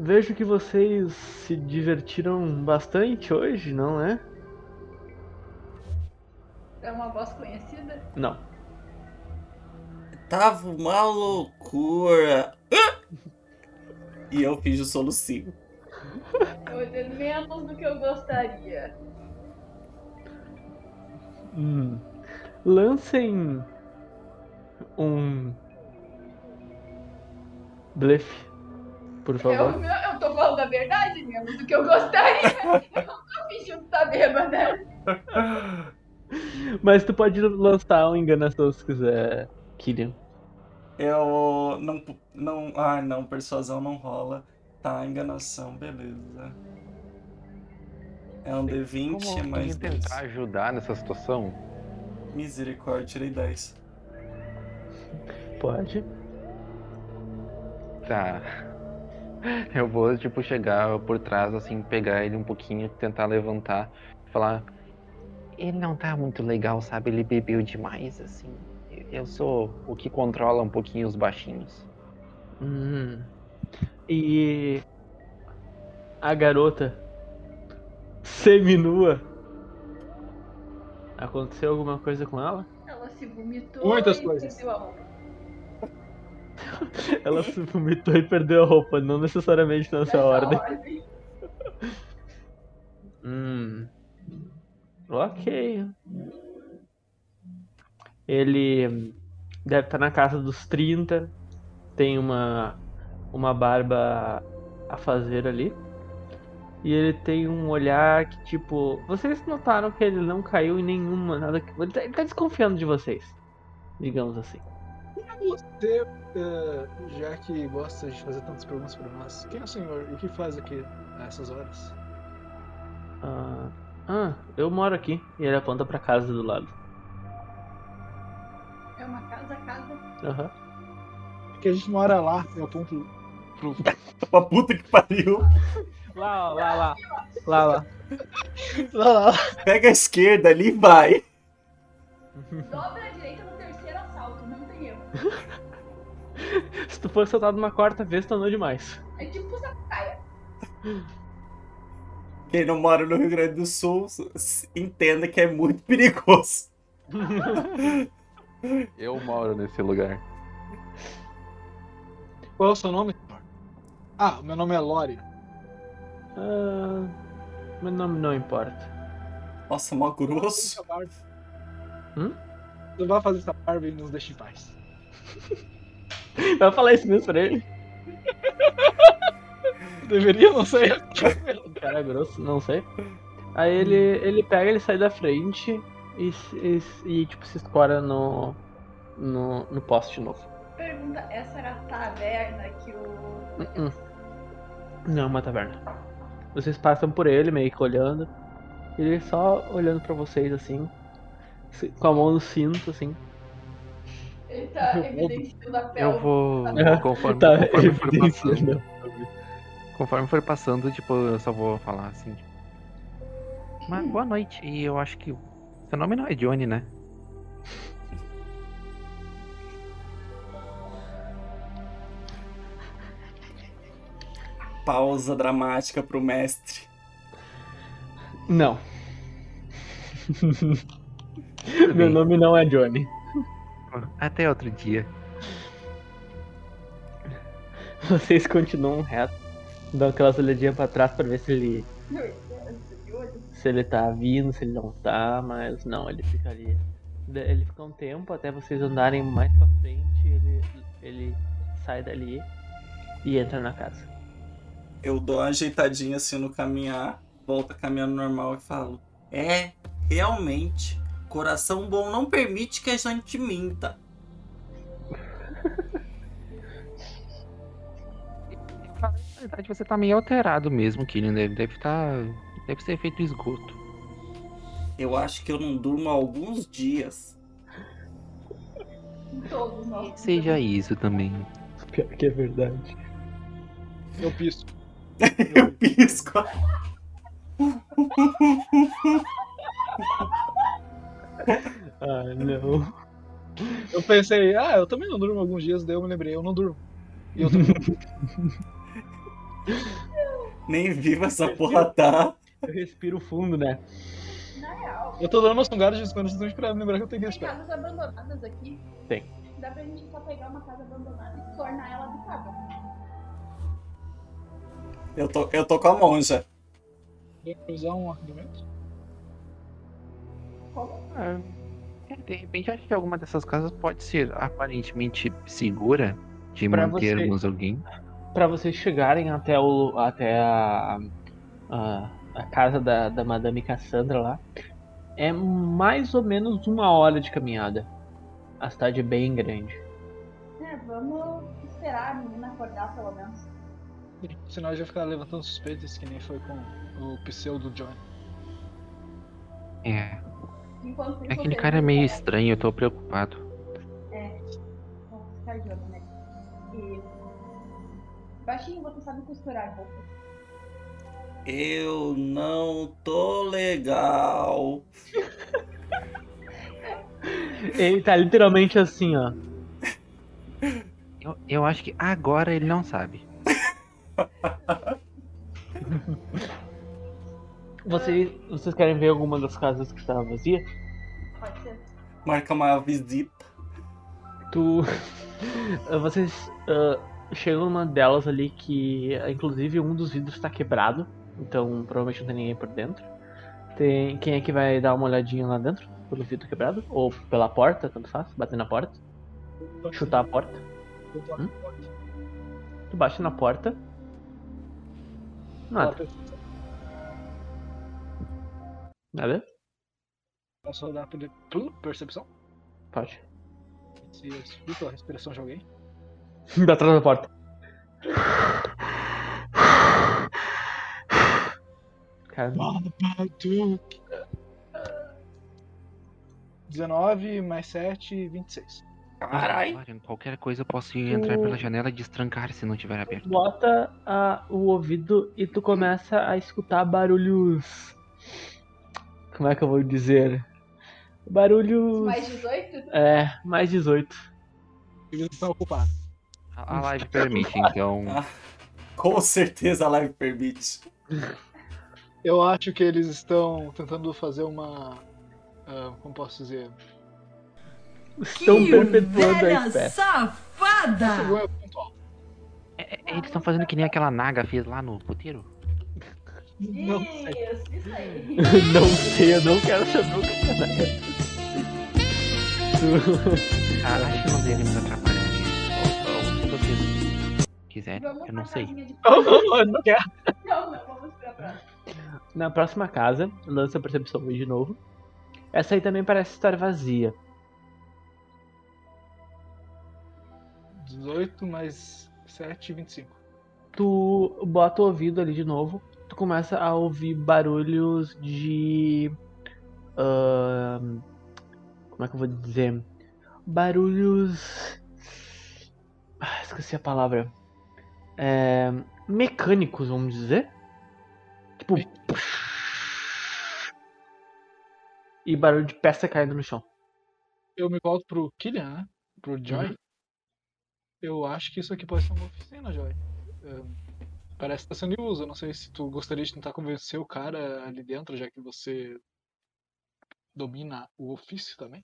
vejo que vocês se divertiram bastante hoje, não é? É uma voz conhecida? Não. Tava uma loucura. E eu fiz o solucinho. Hoje menos do que eu gostaria. Hum. Lancem um blefe, por Eu, favor. eu tô falando a verdade menos do que eu gostaria. eu não tô fingindo tá bêbada. Mas tu pode lançar um enganação se quiser, Killian. Eu não. não ah, não, persuasão não rola. Tá, enganação, beleza. É um D20 Como mais 10. tentar ajudar nessa situação? Misericórdia, tirei 10. Pode. Tá. Eu vou, tipo, chegar por trás, assim, pegar ele um pouquinho, tentar levantar, falar. Ele não tá muito legal, sabe? Ele bebeu demais, assim. Eu sou o que controla um pouquinho os baixinhos. Hum. E a garota seminua. Aconteceu alguma coisa com ela? Ela se vomitou Muitas e coisas. perdeu a. Ela se vomitou e perdeu a roupa, não necessariamente nessa ordem. ordem. Hum. Ok. Ele deve estar na casa dos 30. Tem uma, uma barba a fazer ali. E ele tem um olhar que, tipo. Vocês notaram que ele não caiu em nenhuma. Nada que. Ele tá, ele tá desconfiando de vocês. Digamos assim. Você, eh, já que gosta de fazer tantas perguntas para nós, quem é o senhor e o que faz aqui a essas horas? Ah, ah, eu moro aqui. E ele aponta pra casa do lado. É uma casa, casa. Aham. Porque a gente mora lá, eu aponto pro. Pra puta que pariu. Lá, lá, lá. Lá, lá. lá, lá. Pega a esquerda ali e vai. Dobra a Se tu for soltado uma quarta vez, tu andou demais. É tipo sacaia. Quem não mora no Rio Grande do Sul entenda que é muito perigoso. Eu moro nesse lugar. Qual é o seu nome? Ah, meu nome é Lori. Ah, meu nome não importa. Nossa, mó grosso. Barba. Hum? Você vai fazer essa barba e nos deixa em paz. Vai falar isso mesmo pra ele? Deveria, não sei. Cara grosso, não sei. Aí ele, ele pega, ele sai da frente e, se- e, e, tipo, se escora no, no, no poste novo. Pergunta, essa era a taverna que o. Uh-uh. Não, é uma taverna. Vocês passam por ele, meio que olhando. Ele só olhando pra vocês assim. Com a mão no cinto, assim. Ele tá evidenciando a pele. Eu vou. Conforme, Tá conforme for passando. Conforme for passando, tipo, eu só vou falar assim. Tipo, Mas boa noite. E eu acho que. Seu nome não é Johnny, né? Pausa dramática pro mestre. Não. Meu nome não é Johnny. Até outro dia. Vocês continuam reto. Dão aquelas olhadinhas pra trás pra ver se ele. Se ele tá vindo, se ele não tá, mas não, ele fica ali. De- Ele fica um tempo até vocês andarem mais pra frente, ele, ele sai dali e entra na casa. Eu dou uma ajeitadinha assim no caminhar, volta caminhando normal e falo: É, realmente, coração bom não permite que a gente minta. Na verdade, você tá meio alterado mesmo, Killian. Deve deve tá. Deve ser feito esgoto. Eu acho que eu não durmo há alguns dias. Todos nós. Seja isso também. Pior que é verdade. Eu pisco. Eu pisco. Ah, não. Eu pensei, ah, eu também não durmo alguns dias, daí eu me lembrei, eu não durmo. E eu também. Nem viva essa porra tá. Eu respiro fundo, né? Na real, Eu tô dando umas sungadas de quando justamente pra lembrar que eu tenho que tem respirar. casas abandonadas aqui. Tem. Dá pra gente só pegar uma casa abandonada e tornar ela habitável. Eu tô, eu tô com a monja. Pra usar um argumento? Ah, é, de repente, acho que alguma dessas casas pode ser aparentemente segura de Pra mantermos alguém. Pra vocês chegarem até o até a, a, a casa da, da Madame Cassandra lá, é mais ou menos uma hora de caminhada. A cidade é bem grande. É, vamos esperar a menina acordar pelo menos. Senão gente vai ficar levantando suspeitas que nem foi com o pseudo Johnny. É, Enquanto aquele vocês cara é meio estranho, eu tô preocupado. Vamos ficar de olho, né? E... Baixinho, você sabe costurar roupa. Eu não tô legal. Ele tá literalmente assim, ó. Eu, eu acho que agora ele não sabe. Vocês, vocês querem ver alguma das casas que estava vazia? Pode ser. Marca uma visita. Tu. Vocês ah, chegam numa delas ali que, inclusive, um dos vidros tá quebrado. Então, provavelmente não tem ninguém por dentro. Tem... Quem é que vai dar uma olhadinha lá dentro? Pelo vidro quebrado? Ou pela porta, tanto faz? Bater na porta? Chutar a porta? Hum? Tu bate na porta. Nada, nada? Posso rodar por por percepção? Pode. Se eu escuto a respiração de alguém. Da trás da porta. Cara, 19 mais 7, 26. Caralho. Qualquer coisa eu posso ir entrar pela janela e destrancar se não tiver aberto. bota a- o ouvido e tu começa a escutar barulhos. Como é que eu vou dizer? Barulhos. Mais 18? É, mais 18. Eles estão ocupados. A, a live permite, então. Com certeza a live permite. Eu acho que eles estão tentando fazer uma. ah, como posso dizer? Estão perpetuando a espécie. safada! É- é- eles estão fazendo que nem aquela naga fez lá no puteiro? Não sei. Isso, isso aí. não sei, eu não quero saber o que é. Ah, acho que não devemos atrapalhar isso. Ou, se vocês quiserem, Vamos eu pra não sei. de Não, não, não, não quer. Não, não, vamos pra próxima. Na próxima casa, lança a percepção de novo. Essa aí também parece estar vazia. 18 mais 7, 25. tu bota o ouvido ali de novo, tu começa a ouvir barulhos de. ahn, como é que eu vou dizer? Barulhos. Ah, esqueci a palavra. É, mecânicos, vamos dizer. Tipo. E barulho de peça caindo no chão. Eu me volto pro Killian, né? Pro Joy. Uhum. Eu acho que isso aqui pode ser uma oficina, Joy. Ahn, parece que tá sendo uso. Não sei se tu gostaria de tentar convencer o cara ali dentro, já que você domina o ofício também.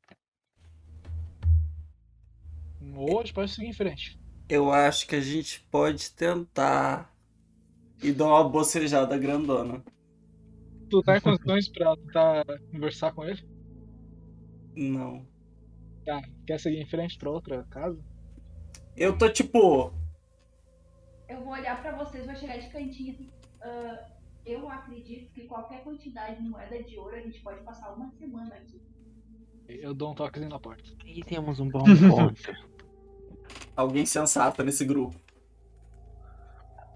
Ou a gente pode seguir em frente. Eu acho que a gente pode tentar. E dar uma bocejada grandona. Tu tá em condições pra tentar conversar com ele? Não. Tá. Quer seguir em frente pra outra casa? Eu tô tipo. Eu vou olhar pra vocês, vou chegar de cantinho assim. "Ah, eu acredito que qualquer quantidade de moeda de ouro a gente pode passar uma semana aqui. Eu dou um toquezinho na porta. E temos um bom ponto. Alguém sensato nesse grupo.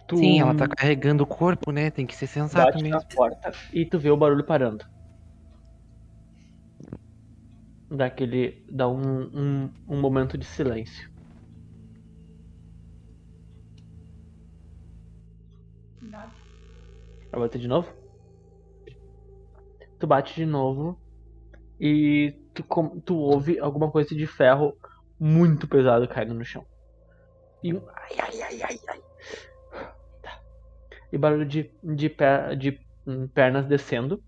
Tu Sim, ela tá carregando o corpo, né? Tem que ser sensato bate na mesmo. porta e tu vê o barulho parando. Dá aquele. dá um, um, um momento de silêncio. Vai bater de novo? tu bate de novo e tu, tu ouve alguma coisa de ferro muito pesado caindo no chão. E um ai, ai, ai, ai, ai. Tá. E barulho de, de, per- de hum, pernas descendo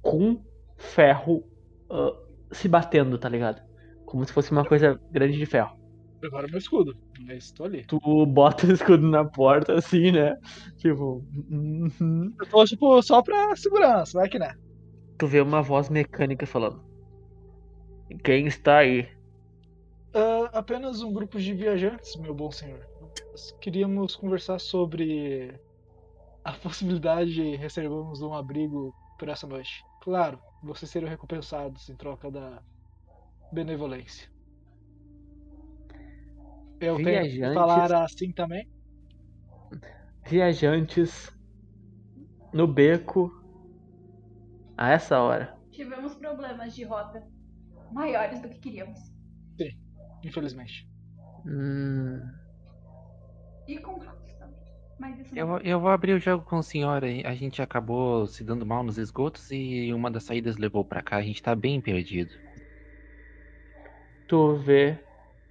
com ferro ah, se batendo, tá ligado? Como se fosse uma coisa grande de ferro. Prepara meu escudo. Mas tô ali. Tu bota o escudo na porta assim, né? Tipo. uhum. Eu tô, tipo, só pra segurança, vai que né. Tu vê uma voz mecânica falando. Quem está aí? Ah, apenas um grupo de viajantes, meu bom senhor. Nós queríamos conversar sobre a possibilidade de reservarmos um abrigo por essa noite. Claro, vocês serão recompensados em troca da benevolência. Eu tenho que Viajantes. falar assim também? Viajantes no beco a essa hora. Tivemos problemas de rota maiores do que queríamos. Infelizmente. Hum, E com ratos também. Mas isso Eu, não. eu vou abrir o jogo com o senhor. A gente acabou se dando mal nos esgotos e uma das saídas levou pra cá. A gente tá bem perdido. tu vê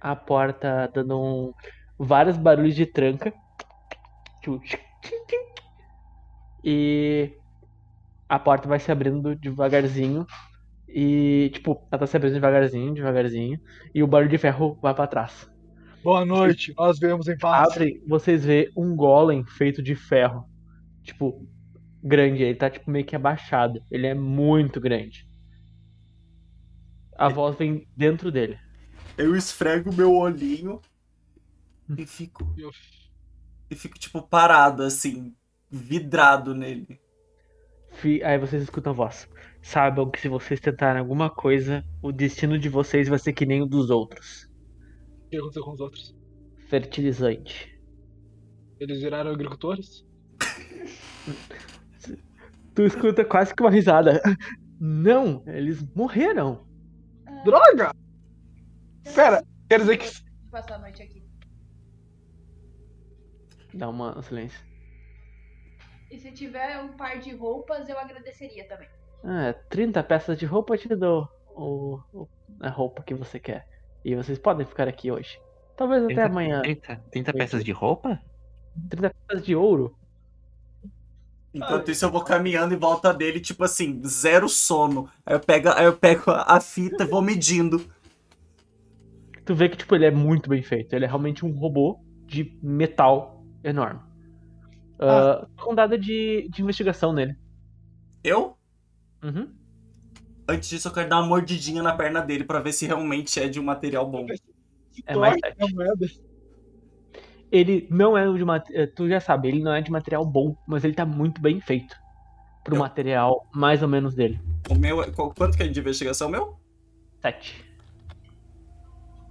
a porta dando um, vários barulhos de tranca. Tipo, E a porta vai se abrindo devagarzinho. E, tipo, ela tá se abrindo devagarzinho, devagarzinho. E o barulho de ferro vai pra trás. Boa noite, nós viemos em paz. Abre, vocês vê um golem feito de ferro. Tipo, grande. Ele tá, tipo, meio que abaixado. Ele é muito grande. A voz vem dentro dele. Eu esfrego meu olhinho e fico. E fico, tipo, parado, assim, vidrado nele. Aí vocês escutam a voz. Saibam que se vocês tentarem alguma coisa, o destino de vocês vai ser que nem o dos outros. O que aconteceu com os outros? Fertilizante. Eles viraram agricultores? Tu escuta quase que uma risada. Não, eles morreram. Droga! Pera, quer dizer que Passar a noite aqui. Dá uma um silêncio. E se tiver um par de roupas, eu agradeceria também. Ah, 30 peças de roupa eu te dou o, o- a roupa que você quer. E vocês podem ficar aqui hoje. Talvez até 30, amanhã. 30, 30 peças de roupa? 30 peças de ouro. Enquanto isso, eu vou caminhando em volta dele, tipo assim, zero sono. Aí eu pego, aí eu pego a a fita e vou medindo. Tu vê que, tipo, ele é muito bem feito. Ele é realmente um robô de metal enorme. Ah, com dada de, de investigação nele. Eu? Uhum. Antes disso, eu quero dar uma mordidinha na perna dele pra ver se realmente é de um material bom. É mais Toque sete. Ele não é de material. Tu já sabe, ele não é de material bom, mas ele tá muito bem feito. Pro Eu- material mais ou menos dele. O meu, é- quanto que é de investigação meu? 7.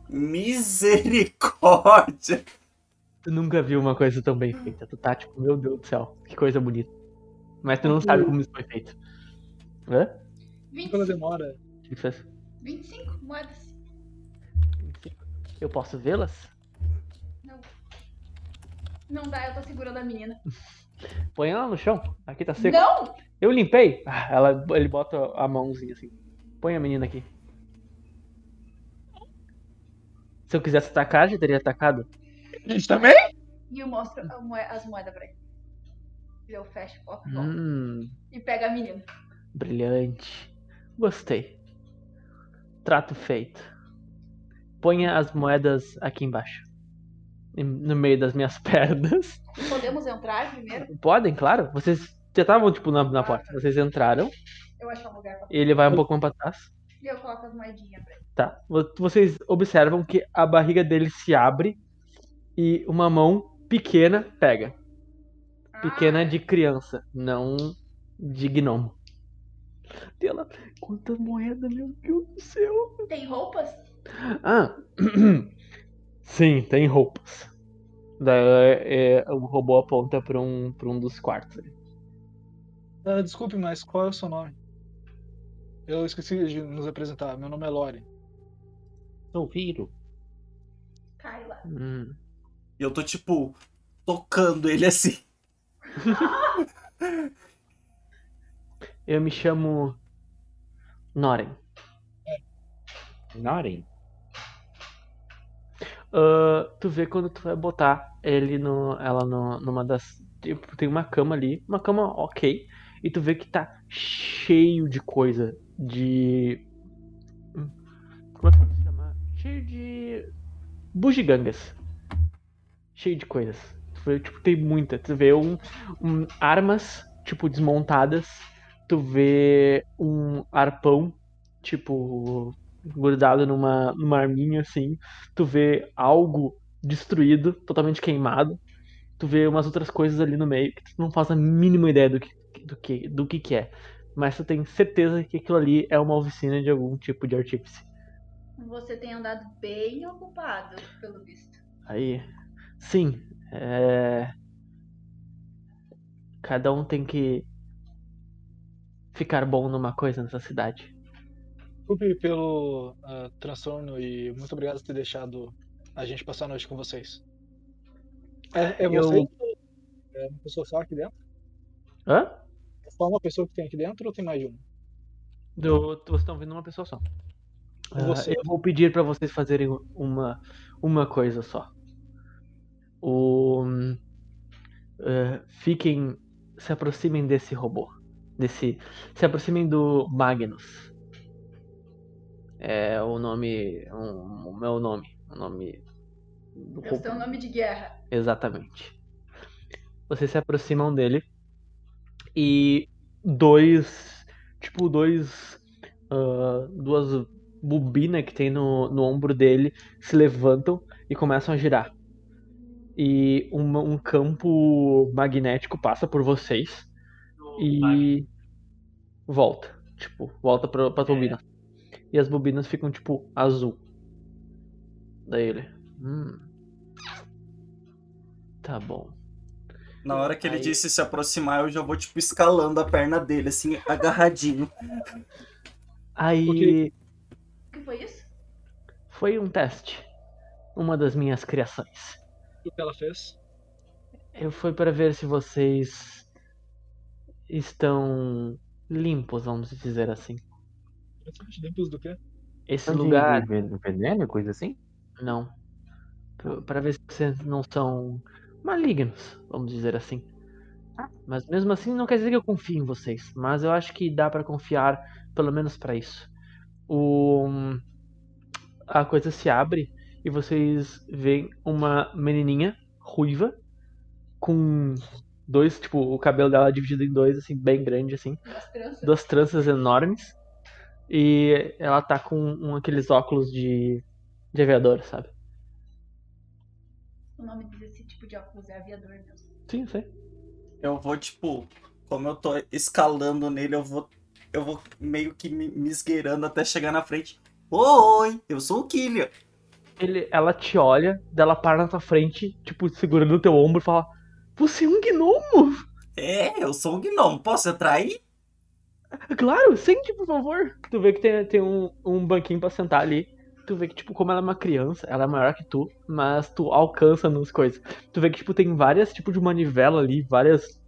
Misericórdia! Tu nunca viu uma coisa tão bem feita. Tu tá tipo, meu Deus do céu, que coisa bonita. Mas tu não sabe como isso foi feito. Hã? Pela 25, demora. O que fez? 25 moedas. Eu posso vê-las? Não. Não dá, eu tô segurando a menina. Põe ela no chão. Aqui tá seco. Não! Eu limpei. Ah, ela, ele bota a mãozinha assim. Põe a menina aqui. Se eu quisesse atacar, já teria atacado. A gente também? E eu mostro a moe- as moedas pra ele. Eu fecho o copo e. Hum, E pega a menina. brilhante. Gostei. Trato feito. Ponha as moedas aqui embaixo. Em- No meio das minhas pernas. Podemos entrar primeiro? Podem, claro. Vocês já estavam, tipo, na, na porta. Vocês entraram. Eu acho um lugar pra. Ele vai um pouco mais pra trás. E eu coloco as moedinhas pra ele. Tá. Vo- Vocês observam que a barriga dele se abre e uma mão pequena pega. Pequena de criança, não de gnomo. E ela, quanta moeda, meu Deus do céu. Ah, tem roupas? Ah, sim, tem roupas. Daí é, o robô aponta pra um, pra um dos quartos. ali. Ah, desculpe, mas qual é o seu nome? Eu esqueci de nos apresentar. Meu nome é Lore. Sou Viro. Kyla. Hum. E eu tô, tipo, tocando ele assim. Eu me chamo Noren. Noren. Ah, tu vê quando tu vai botar ele no, ela no, numa das. Tipo, tem uma cama ali, uma cama ok, e tu vê que tá cheio de coisa. De. Como é que? Cheio de. bugigangas. Cheio de coisas. Tipo, tem muita. Tu vê um, um armas, tipo, desmontadas. Tu vê um arpão, tipo, grudado numa, numa arminha assim tu vê algo destruído, totalmente queimado. Tu vê umas outras coisas ali no meio que tu não faz a mínima ideia do que, do que, do que, que é. Mas tu tem certeza que aquilo ali é uma oficina de algum tipo de artífice. Você tem andado bem ocupado, pelo visto. Aí, sim, é... Cada um tem que ficar bom numa coisa nessa cidade. Desculpe pelo ah, transtorno e muito obrigado por ter deixado a gente passar a noite com vocês. É, é Eu- você? É uma pessoa só aqui dentro? Hã? É só uma pessoa que tem aqui dentro ou tem mais de uma? Do, vocês estão vendo uma pessoa só. Ah, Você- eu vou pedir pra vocês fazerem uma, uma coisa só. O, eh, fiquem, se aproximem desse robô, desse, se aproximem do Magnus. É o nome, um, o meu nome, o nome do É o seu nome de guerra. Exatamente. Vocês se aproximam dele e dois, tipo, dois, ah, duas bobinas que tem no, no ombro dele se levantam e começam a girar. E uma- um campo magnético passa por vocês e volta. Tipo, volta pra, pra turbina. E as bobinas ficam, tipo, azul. Daí ele. Hum. Tá bom. Na hora que ele Aí- disse se aproximar, eu já vou, tipo, escalando a perna dele, assim, agarradinho. Aí Ok. Foi isso? foi um teste. Uma das minhas criações. O que ela fez? Eu fui para ver se vocês estão limpos, vamos dizer assim. Limpos do quê? Esse de- lugar, veneno, coisa assim? não. Para ver se vocês não são malignos, vamos dizer assim. Mas mesmo assim não quer dizer que eu confie em vocês, mas eu acho que dá para confiar pelo menos para isso. O a coisa se abre e vocês veem uma menininha ruiva com dois, tipo, o cabelo dela dividido em dois assim, bem grande assim, tranças? duas tranças enormes. E ela tá com um, aqueles óculos de de aviador, sabe? O nome desse tipo de óculos é aviador mesmo. Sim, eu sei. Eu vou, tipo, como eu tô escalando nele, eu vou. Eu vou meio que me, me esgueirando até chegar na frente. Oi, eu sou o Killian. Ele, ela te olha, dela para na tua frente, tipo, segurando o teu ombro e fala: Você é um gnomo? É, eu sou o Gnome. Posso entrar aí? Claro, sente, por favor. Tu vê que tem, tem um, um banquinho pra sentar ali. Tu vê que, tipo, como ela é uma criança, ela é maior que tu, mas tu alcança nas coisas. Tu vê que, tipo, tem várias tipos de manivela ali, várias,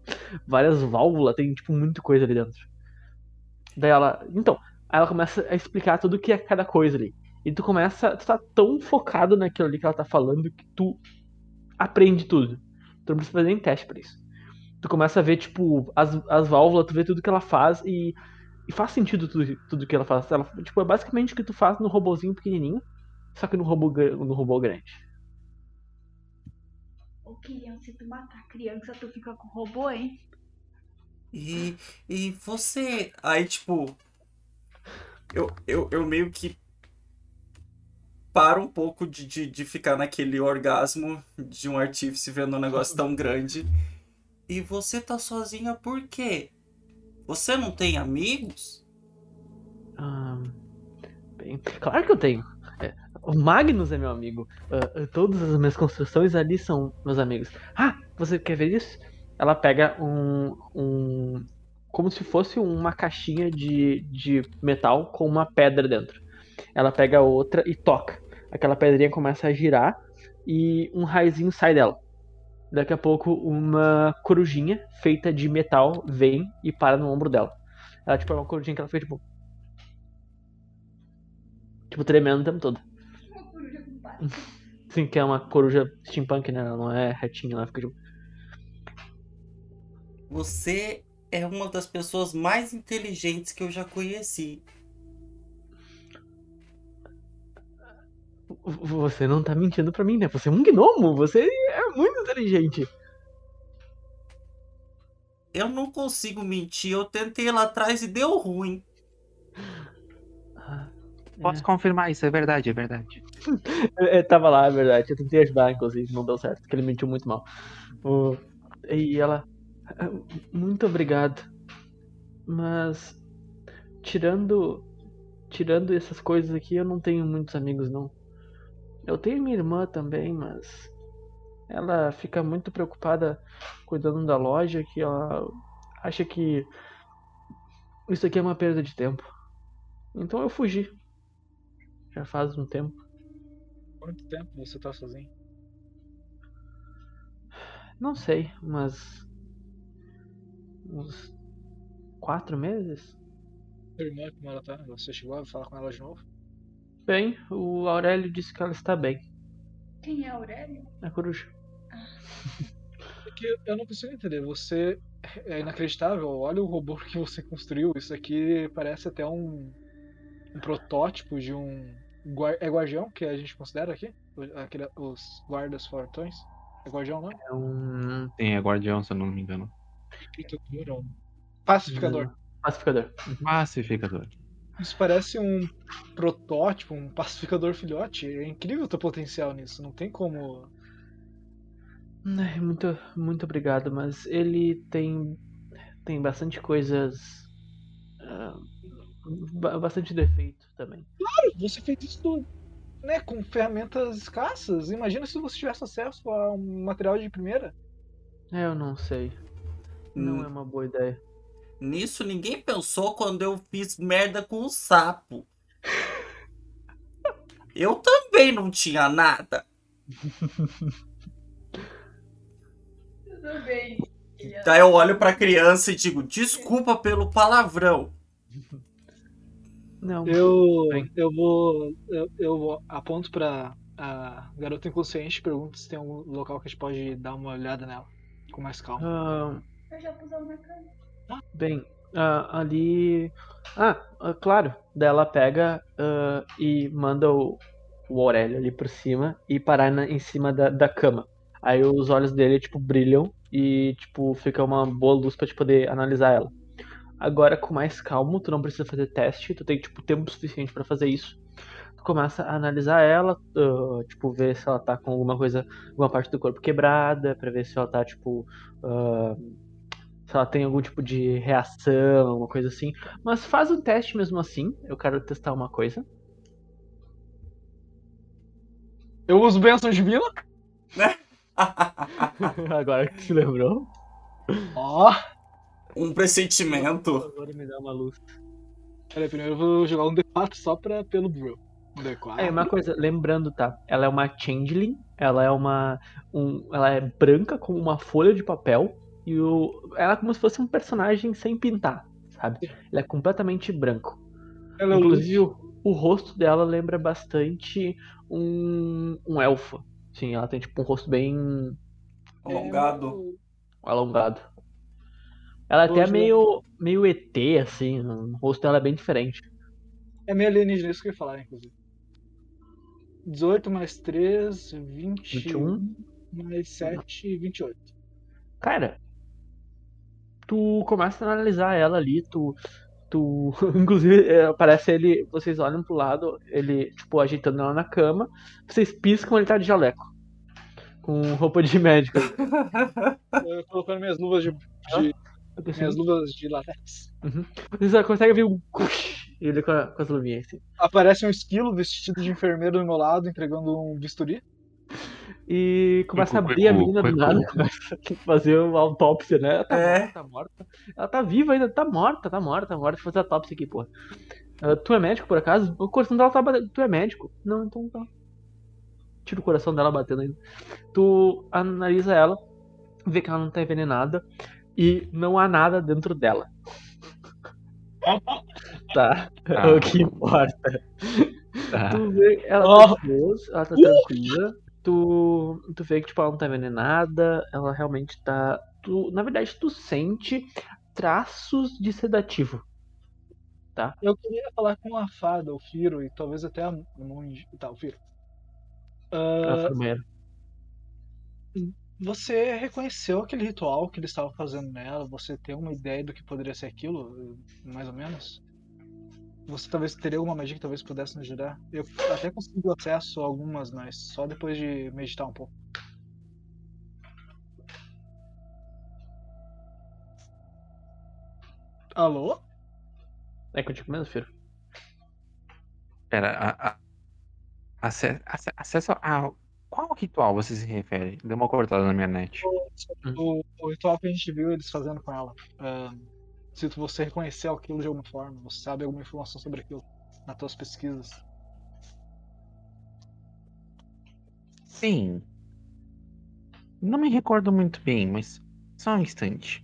várias válvulas, tem, tipo, muita coisa ali dentro. Daí ela. Então, aí ela começa a explicar tudo que é cada coisa ali. E tu começa. Tu tá tão focado naquilo ali que ela tá falando que tu aprende tudo. Tu não precisa fazer nem teste pra isso. Tu começa a ver, tipo, as, as válvulas, tu vê tudo que ela faz e e faz sentido tudo, tudo que ela faz. Ela, tipo, é basicamente o que tu faz no robozinho pequenininho, só que no robô, no robô grande. Ô, Kylian, se tu matar criança, tu fica com o robô, hein? E, e você. Aí, tipo. Eu, eu, eu meio que. Paro um pouco de, de, de ficar naquele orgasmo de um artífice vendo um negócio tão grande. E você tá sozinha por quê? Você não tem amigos? Bem, claro que eu tenho. É, o Magnus é meu amigo. Ah, todas as minhas construções ali são meus amigos. Ah, você quer ver isso? Ela pega um. um como se fosse uma caixinha de, de metal com uma pedra dentro. Ela pega outra e toca. Aquela pedrinha começa a girar e um raizinho sai dela. Daqui a pouco, uma corujinha feita de metal vem e para no ombro dela. Ela, tipo, é uma corujinha que ela fica, tipo. Tipo, tremendo o tempo todo. Uma coruja com. Sim, que é uma coruja steampunk, né? Ela não é retinha, ela fica tipo. Você é uma das pessoas mais inteligentes que eu já conheci. "V- Você não tá mentindo pra mim, né? Você é um gnomo, você é muito inteligente. Eu não consigo mentir, eu tentei lá atrás e deu ruim. Ah, Posso confirmar isso, é verdade, é verdade. É, tava lá, é verdade. Eu tentei ajudar, inclusive, não deu certo, porque ele mentiu muito mal. O- E ela. "Ah, Muito obrigado. Mas. Tirando. Tirando essas coisas aqui, eu não tenho muitos amigos, não. Eu tenho minha irmã também, mas. Ela fica muito preocupada cuidando da loja, que ela acha que. Isso aqui é uma perda de tempo. Então eu fugi. Já faz um tempo. Quanto tempo você tá sozinho? Não sei, mas. Uns. Quatro meses? Sua irmã, como ela tá? Você chegou a falar com ela de novo? Bem, o Aurélio disse que ela está bem. Quem é a Aurélia? A coruja. Porque eu não consigo entender. Você é inacreditável. Olha o robô que você construiu. Isso aqui parece até um, um protótipo de um. É guardião que a gente considera aqui? Aquele, os guardas fortões? É guardião, não? É um. Tem é guardião, se eu não me engano. Pacificador. Pacificador. Pacificador. Isso parece um protótipo, um pacificador filhote. É incrível o teu potencial nisso. Não tem como. Ai, Muito, muito obrigado, mas ele tem. Tem bastante coisas. ba- bastante defeito também. Você fez isso né, com ferramentas escassas. Imagina se você tivesse acesso a um material de primeira. É, Eu não sei. Não Hum. é uma boa ideia. Nisso ninguém pensou quando eu fiz merda com o sapo. Eu também não tinha nada. Tudo bem. Daí eu olho pra criança e digo: desculpa pelo palavrão. Não. Eu, eu vou. Eu, eu vou- aponto pra a garota inconsciente e pergunto se tem algum local que a gente pode dar uma olhada nela. Com mais calma. Ah, Eu já pus ela na cama. Bem, ah, ali. Ah, ah, claro. Daí ela pega ah, e manda o, o Aurélio ali por cima e parar na- em cima da, da cama. Aí os olhos dele, tipo, brilham e, tipo, fica uma boa luz pra te poder analisar ela. Agora, com mais calmo, tu não precisa fazer teste, tu tem, tipo, tempo suficiente pra fazer isso. Tu começa a analisar ela, ah, tipo, ver se ela tá com alguma coisa, alguma parte do corpo quebrada, pra ver se ela tá, tipo. ah, se ela tem algum tipo de reação, alguma coisa assim. Mas faz o teste mesmo assim. Eu quero testar uma coisa. Eu uso bênção divina. Agora que se lembrou. Ó. um pressentimento. Agora me dá uma luz. Peraí, primeiro eu vou jogar um D4 só pra, pelo Bro. Um D4. É, uma coisa, lembrando, tá? Ela é uma changeling, ela é uma. Um, ela é branca como uma folha de papel. E o, ela é como se fosse um personagem sem pintar, sabe? Ele é completamente branco. Ela é o Inclusive, o, o rosto dela lembra bastante um, um elfo. Sim, ela tem tipo um rosto bem Alongado. alongado. Ela é até jogar. meio, meio ET, assim. O rosto dela é bem diferente. É meio alienígena, isso que eu ia falar, inclusive. 18 mais 3, 20, 21. mais 7, 28. Cara, tu começa a analisar ela ali, tu. Tu. Inclusive, é, aparece ele. Vocês olham pro lado, ele, tipo, ajeitando ela na cama. Vocês piscam, ele tá de jaleco. Com roupa de médico. Colocando minhas luvas de, de- minhas luvas de latex. Vocês só conseguem ver um. Ele com, a- com as luvinhas assim. Aparece um esquilo vestido de enfermeiro do meu lado, entregando um bisturi. E começa a abrir a menina do nada, começa a fazer uma autópsia, né? Ela tá É. morta, tá morta. Ela tá viva ainda, tá morta, tá morta, tá morta. Deixa eu fazer a autópsia aqui, porra. Ah, tu é médico, por acaso? O coração dela tá batendo. Tu é médico? Não, então tá. Tira o coração dela batendo ainda. Tu analisa ela, vê que ela não tá envenenada e não há nada dentro dela. Tá, Ah. o que importa. Tá. Tu vê, ela Ó. tá de ela tá tranquila. Tu, tu vê que tipo, ela não tá envenenada, ela realmente tá. Tu, na verdade, tu sente traços de sedativo. Eu queria falar com a fada, o Firo, e talvez até a monge. Tá, o Firo. Banheiro. você reconheceu aquele ritual que eles estavam fazendo nela? Você tem uma ideia do que poderia ser aquilo, mais ou menos? Você talvez teria alguma magia que talvez pudesse nos ajudar? Eu até consegui acesso a algumas, mas só depois de meditar um pouco. Alô? É contigo mesmo, filho? Pera, a, a, ace- ace- acesso a. Qual ritual você se refere? Deu uma cortada na minha net. O, o ritual que a gente viu eles fazendo com ela. ah, se você reconheceu aquilo de alguma forma, você sabe alguma informação sobre aquilo nas tuas pesquisas. Sim. Não me recordo muito bem, mas só um instante.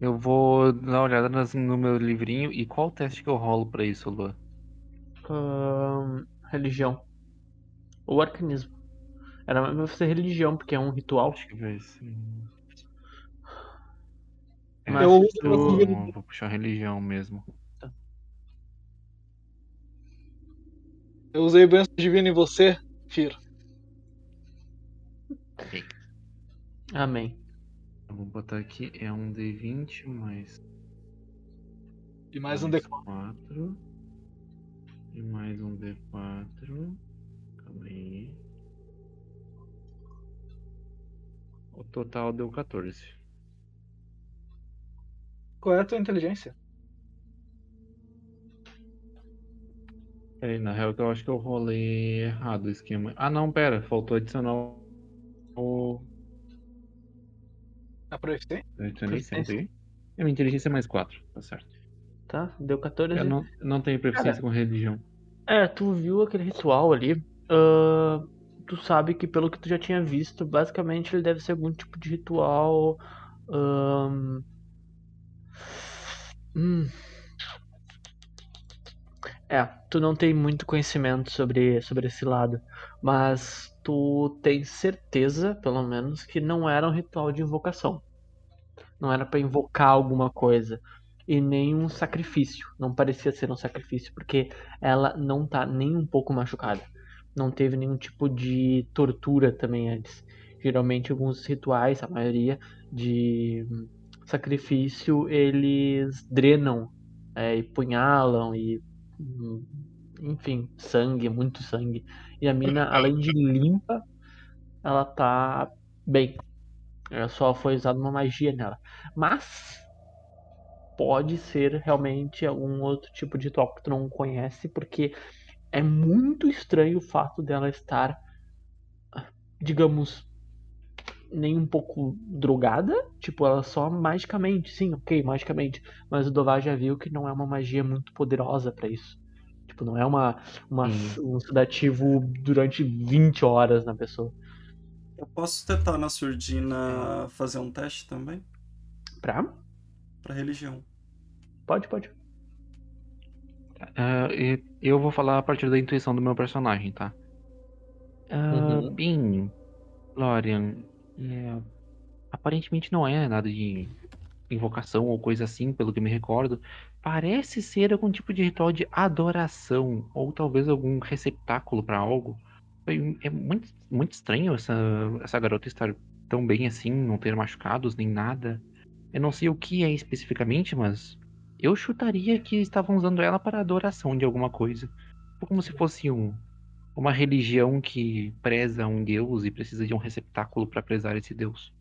Eu vou dar uma olhada nas- no meu livrinho e qual o teste que eu rolo pra isso, Lua? Ahn, religião. Ou arcanismo. Era vai ser religião, porque é um ritual. Deixa eu ver se. Mas Eu- Então, vou puxar religião mesmo. Eu usei bênção divina em você, Firo. Amém. Eu vou botar aqui, é um D20 mais. E mais um D4. 4. E mais um D4. Calma aí. O total deu 14. Qual é a tua inteligência? Peraí, na real que eu acho que eu rolei errado o esquema. Ah não, pera, faltou adicionar o. A proficiência? Eu adicionei Proficiência. sempre. É minha inteligência é mais 4, tá certo. Tá? Deu 14. Eu não, eu não tenho proficiência com religião. É, tu viu aquele ritual ali. ah, tu sabe que pelo que tu já tinha visto, basicamente ele deve ser algum tipo de ritual. ahn, hum. É, tu não tem muito conhecimento sobre, sobre esse lado, mas tu tem certeza, pelo menos, que não era um ritual de invocação. Não era pra invocar alguma coisa. E nem um sacrifício. Não parecia ser um sacrifício, porque ela não tá nem um pouco machucada. Não teve nenhum tipo de tortura também antes. Geralmente alguns rituais, a maioria de sacrifício, eles drenam é, e punhalam e enfim, sangue, muito sangue. E a mina, além de limpa, ela tá bem. Ela só foi usada uma magia nela. Mas pode ser realmente algum outro tipo de ritual que tu não conhece, porque é muito estranho o fato dela estar, digamos, nem um pouco drogada. Tipo, ela só magicamente, sim, ok, magicamente. Mas o Dovar já viu que não é uma magia muito poderosa pra isso. Tipo, não é uma, uma um sedativo durante 20 horas na pessoa. Eu posso tentar na surdina fazer um teste também? Pra? Pra religião. Pode, pode. E eu vou falar a partir da intuição do meu personagem, tá? Ah, Uhum. Bem, Lorian, é, aparentemente não é nada de invocação ou coisa assim, pelo que me recordo. Parece ser algum tipo de ritual de adoração, ou talvez algum receptáculo pra algo. É muito, muito estranho essa, essa garota estar tão bem assim, não ter machucados nem nada. Eu não sei o que é especificamente, mas eu chutaria que estavam usando ela para adoração de alguma coisa. Como se fosse um, uma religião que preza um deus e precisa de um receptáculo para prezar esse deus.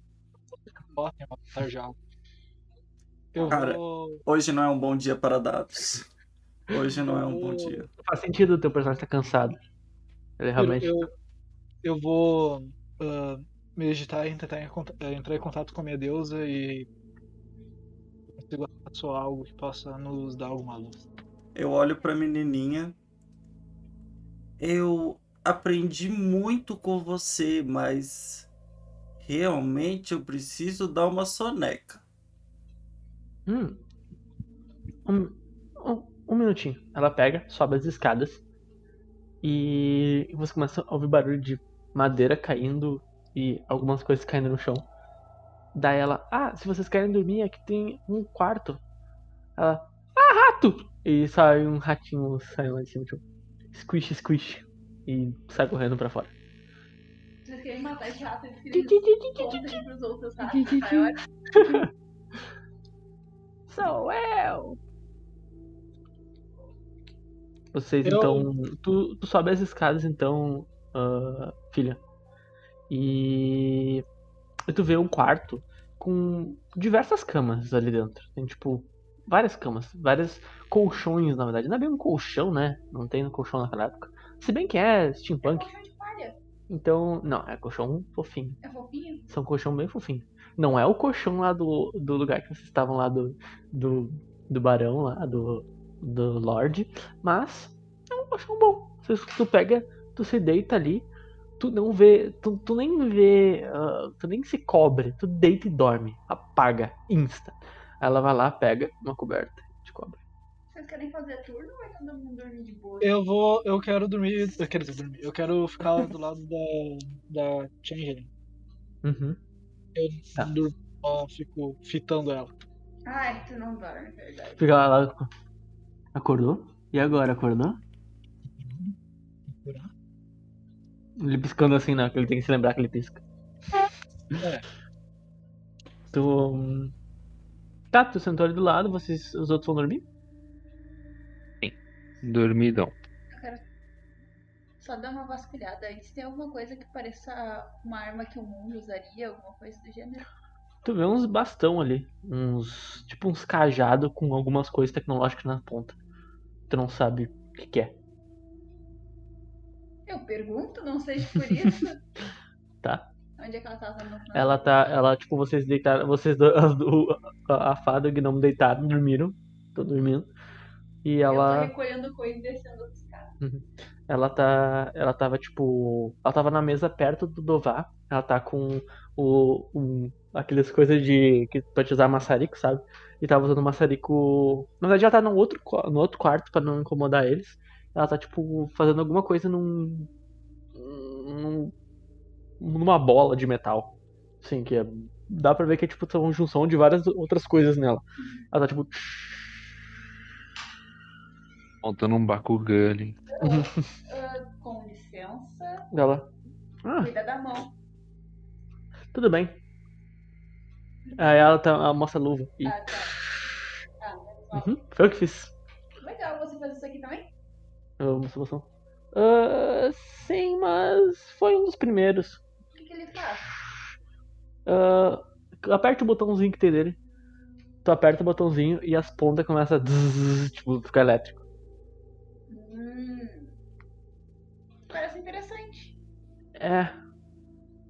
Eu Cara, vou. Hoje não é um bom dia para dados. Hoje não é um bom dia. Faz sentido o teu personagem estar cansado. Ele realmente. Eu, eu vou ah, meditar e tentar eh, entrar em contato com a minha deusa e consigo algo que possa nos dar alguma luz. Eu olho pra menininha. Eu aprendi muito com você, mas realmente eu preciso dar uma soneca. Hum. Um, um, um minutinho. Ela pega, sobe as escadas. E você começa a ouvir barulho de madeira caindo e algumas coisas caindo no chão. Daí ela, ah, se vocês querem dormir, aqui tem um quarto. Ela, ah, rato! E sai um ratinho saindo lá de cima, tipo, squish, squish. E sai correndo pra fora. Vocês querem matar esse rato, eles querem pros outros ratos. Aí, olha, Sou eu! Vocês Eu- então. Tu, tu sobe as escadas então, ah, filha. E. e tu vê um quarto com diversas camas ali dentro. Tem tipo. Várias camas, vários colchões, na verdade. Não é bem um colchão, né? Não tem um colchão naquela época. Se bem que é é steampunk. colchão de palha. Então. Não, é colchão fofinho. É fofinho? São colchão bem fofinho. Não é o colchão lá do, do lugar que vocês estavam lá do, do, do barão lá, do, do Lorde, mas é um colchão bom. Tu pega, tu se deita ali, tu não vê, tu, tu nem vê, ah, tu nem se cobre, tu deita e dorme, apaga, insta. Ela vai lá, pega uma coberta, te cobre. Vocês querem fazer turno ou vai todo mundo dormir de boa? Eu vou. Eu quero dormir. Eu quero dormir. Eu quero ficar do lado da. da Changeling. Uhum. Eu Tá. durmo, só fico fitando ela. Ai, tu não dorme, é verdade. Fica lá, acordou? E agora, acordou? Ele piscando assim, não, que ele tem que se lembrar que ele pisca. É. Tu. Tá, tu sentou ali do lado, vocês, os outros vão dormir? Dormidão. Eu quero só dar uma vasculhada antes. Tem alguma coisa que pareça uma arma que o mundo usaria, alguma coisa do gênero? Tu vê uns bastão ali, uns. Tipo uns cajado com algumas coisas tecnológicas na ponta. Tu não sabe o que, que é. Eu pergunto, não sei se por isso. Tá. Onde é que ela tava no final? Ela tá. Ela, tipo, vocês deitaram. Vocês do- a, a fada e o gnomo deitaram, dormiram. Tô dormindo. E Eu ela. tô recolhendo coisa e descendo as escadas. Ela tá. Ela tava tipo. Ela tava na mesa perto do Dová. Ela tá com o. Um, aquelas coisas de. que pra te usar maçarico, sabe? E tava usando maçarico. Na verdade ela tá no outro, no outro quarto pra não incomodar eles. Ela tá tipo fazendo alguma coisa num. num numa bola de metal. Assim, que é. Dá pra ver que é tipo uma junção de várias outras coisas nela. Ela tá tipo. Montando um Bakugan ali. Ah, com licença, Ela. Ah, cuida da mão. tudo bem. Aí ela, tá, ela mostra a luva. E, Ah, tá. Ah. Uhum, foi eu que fiz. Legal, você faz isso aqui também? Eu mostro a moção. Ah, sim, mas foi um dos primeiros. Ele faz? Ah, aperta o botãozinho que tem dele. Tu aperta o botãozinho e as pontas começam a tipo, ficar elétrico. Hum. Parece interessante. É.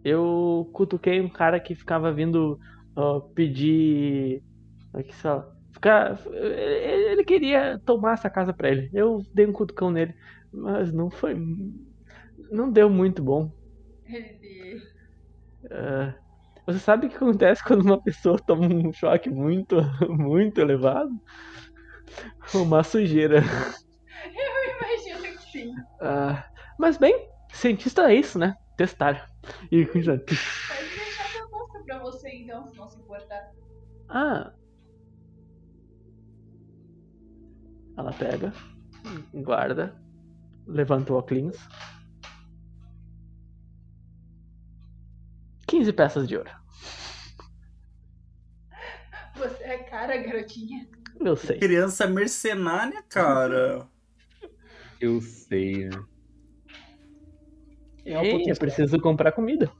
Eu cutuquei um cara que ficava vindo ah, pedir. Como é fala? Ficar, ele, ele queria tomar essa casa pra ele. Eu dei um cutucão nele, mas não foi. Não deu muito bom. Ele. Ah, você sabe o que acontece quando uma pessoa toma um choque muito, muito elevado? Uma sujeira. Imagino que sim. Ah, mas bem, cientista é isso, né? Testar. E continua. Pode deixar que eu mostro pra você então, se não se importar. Ah. Ela pega, guarda, levanta o óculos. 15 peças de ouro. Você é cara, garotinha. Eu sei. Criança mercenária, cara. Eu sei, né? É um Ei, pouquinho eu preciso comprar comida.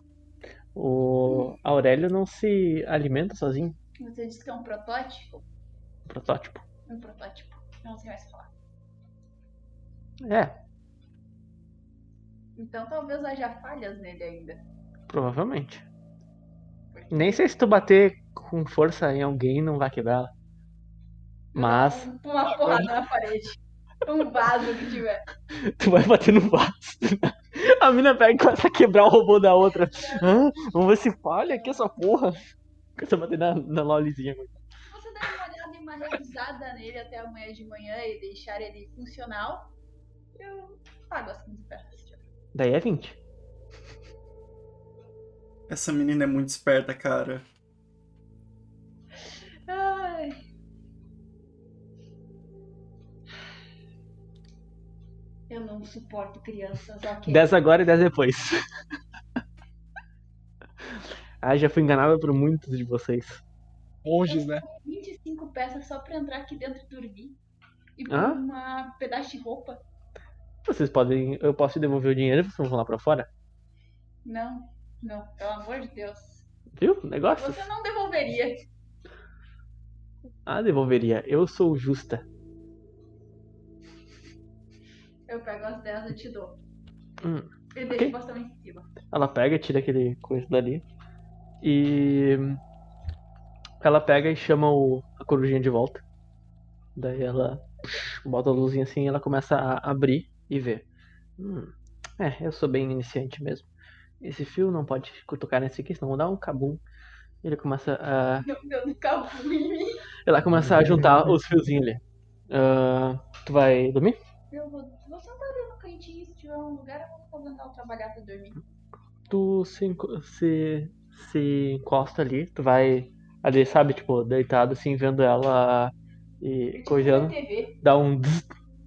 O Aurélio não se alimenta sozinho. Você disse que é um protótipo? Protótipo. Um protótipo. Eu não sei mais falar. É, Então talvez haja falhas nele ainda. Provavelmente. Nem sei se tu bater com força em alguém não vai quebrar ela. Mas Um- Uma porrada na parede. Um vaso que tiver. tu vai bater no vaso. A mina pega e começa a quebrar o robô da outra. Hã? Vamos ver se falha aqui essa porra. Começa a bater na, na lolizinha. Você der uma olhada e uma revisada nele até amanhã de manhã e deixar ele funcional. Eu pago as 15 peças. tipo. Daí é 20. Essa menina é muito esperta, cara. Ai. Eu não suporto crianças, ok? 10 agora e 10 depois. ah, já fui enganada por muitos de vocês. Monges, né? 25 peças só pra entrar aqui dentro e dormir. E por Hã? uma pedaço de roupa. Vocês podem. Eu posso devolver o dinheiro e vocês vão lá pra fora? Não, não, pelo amor de Deus. Viu? Negócios? Você não devolveria. Ah, devolveria. Eu sou justa. Eu pego as 10 e te dou. Hum, E deixo ok. o bastão em cima. Ela pega, tira aquele coisa dali. E. Ela pega e chama o, a corujinha de volta. Daí ela psh, bota a luzinha assim e ela começa a abrir e ver. Hum, é, eu sou bem iniciante mesmo. Esse fio não pode tocar nesse aqui, senão vou dar um cabum. Ele começa a. Não deu cabo em mim. Ela começa a juntar os fiozinhos ali. Ah, tu vai dormir? Eu vou, vou sentar ali no cantinho, se tiver um lugar, eu vou o trabalhar pra dormir. tu se, se, se encosta ali, tu vai ali, sabe, tipo, deitado assim, vendo ela e coisando, dá um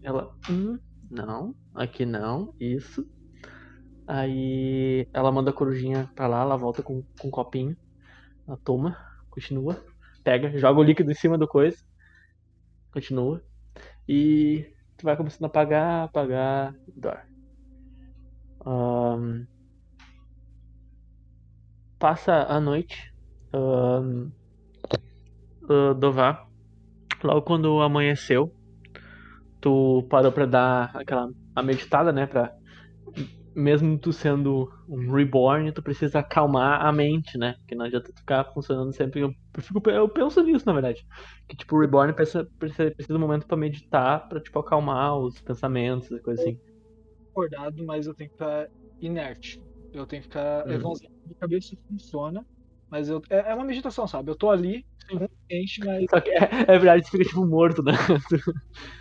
ela, hum, não, aqui não, isso. Aí ela manda a corujinha pra lá, ela volta com, com um copinho, ela toma, continua, pega, joga o líquido em cima do coisa, continua, e tu vai começando a apagar, apagar, dorme. Ahn, passa a noite. ahn, ah, Dová, logo quando amanheceu, tu parou pra dar aquela a meditada, né? Pra, mesmo tu sendo um reborn, tu precisa acalmar a mente, né? Porque não adianta tu ficar funcionando sempre. Eu, fico- eu penso nisso, na verdade. Que tipo, o reborn precisa, precisa, precisa de um momento pra meditar, pra tipo, acalmar os pensamentos e coisa assim. Acordado, mas eu tenho que ficar inerte. Eu tenho que ficar. Uhum. Minha cabeça funciona, mas eu, é, é uma meditação, sabe? Eu tô ali, consciente, mas Só que é, é verdade, tu fica tipo morto, né?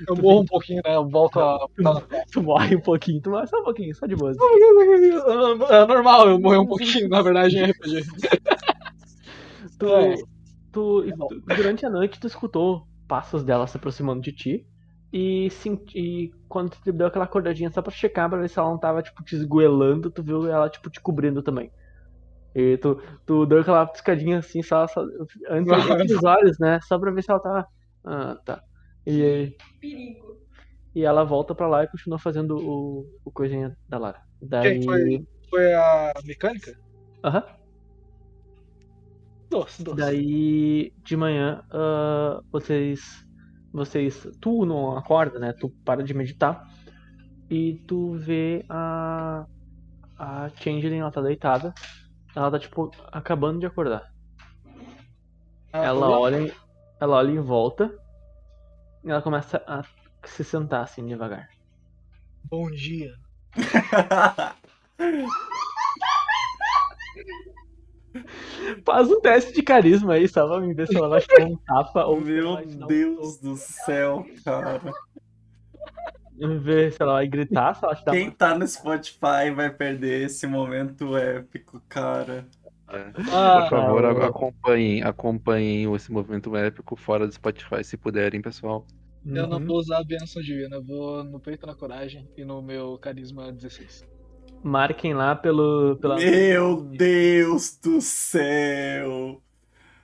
eu morro um pouquinho, né? Eu volto a. Tu morre um pouquinho, tu morre só um pouquinho, só de boa. É normal eu morrer um pouquinho, na verdade, em RPG. Tu, É. tu, tu- durante a noite tu escutou passos dela se aproximando de ti e, senti, e quando tu deu aquela acordadinha só pra checar pra ver se ela não tava tipo te esgoelando, tu viu ela tipo te cobrindo também. E tu, tu deu aquela piscadinha assim só, só antes de abrir os olhos, né? Só pra ver se ela tava. Ah, tá. E, Perigo. e ela volta pra lá e continua fazendo o, o coisinha da Lara. Daí. Quem foi? Foi a mecânica? Aham. Doce, doce. Daí de manhã ah, vocês vocês tu não acorda, né? Tu para de meditar e tu vê a a Changeling, ela tá deitada. Ela tá tipo acabando de acordar. Ah, Ela olha, em- ela olha em volta e ela começa a se sentar assim devagar. Bom dia. Faz um teste de carisma aí, só pra me ver se ela vai te dar um tapa ou se ela Meu vai te dar um Deus do céu, cara. Vamos ver se ela vai gritar, se ela te dá Quem tá no Spotify vai perder esse momento épico, cara. É. Ah, Por favor, tá. a- acompanhem, acompanhem esse movimento épico fora do Spotify, se puderem, pessoal. eu não Uhum. vou usar a benção divina, eu vou no peito na coragem e no meu carisma 16. Marquem lá pelo. Pela... Meu Deus do céu.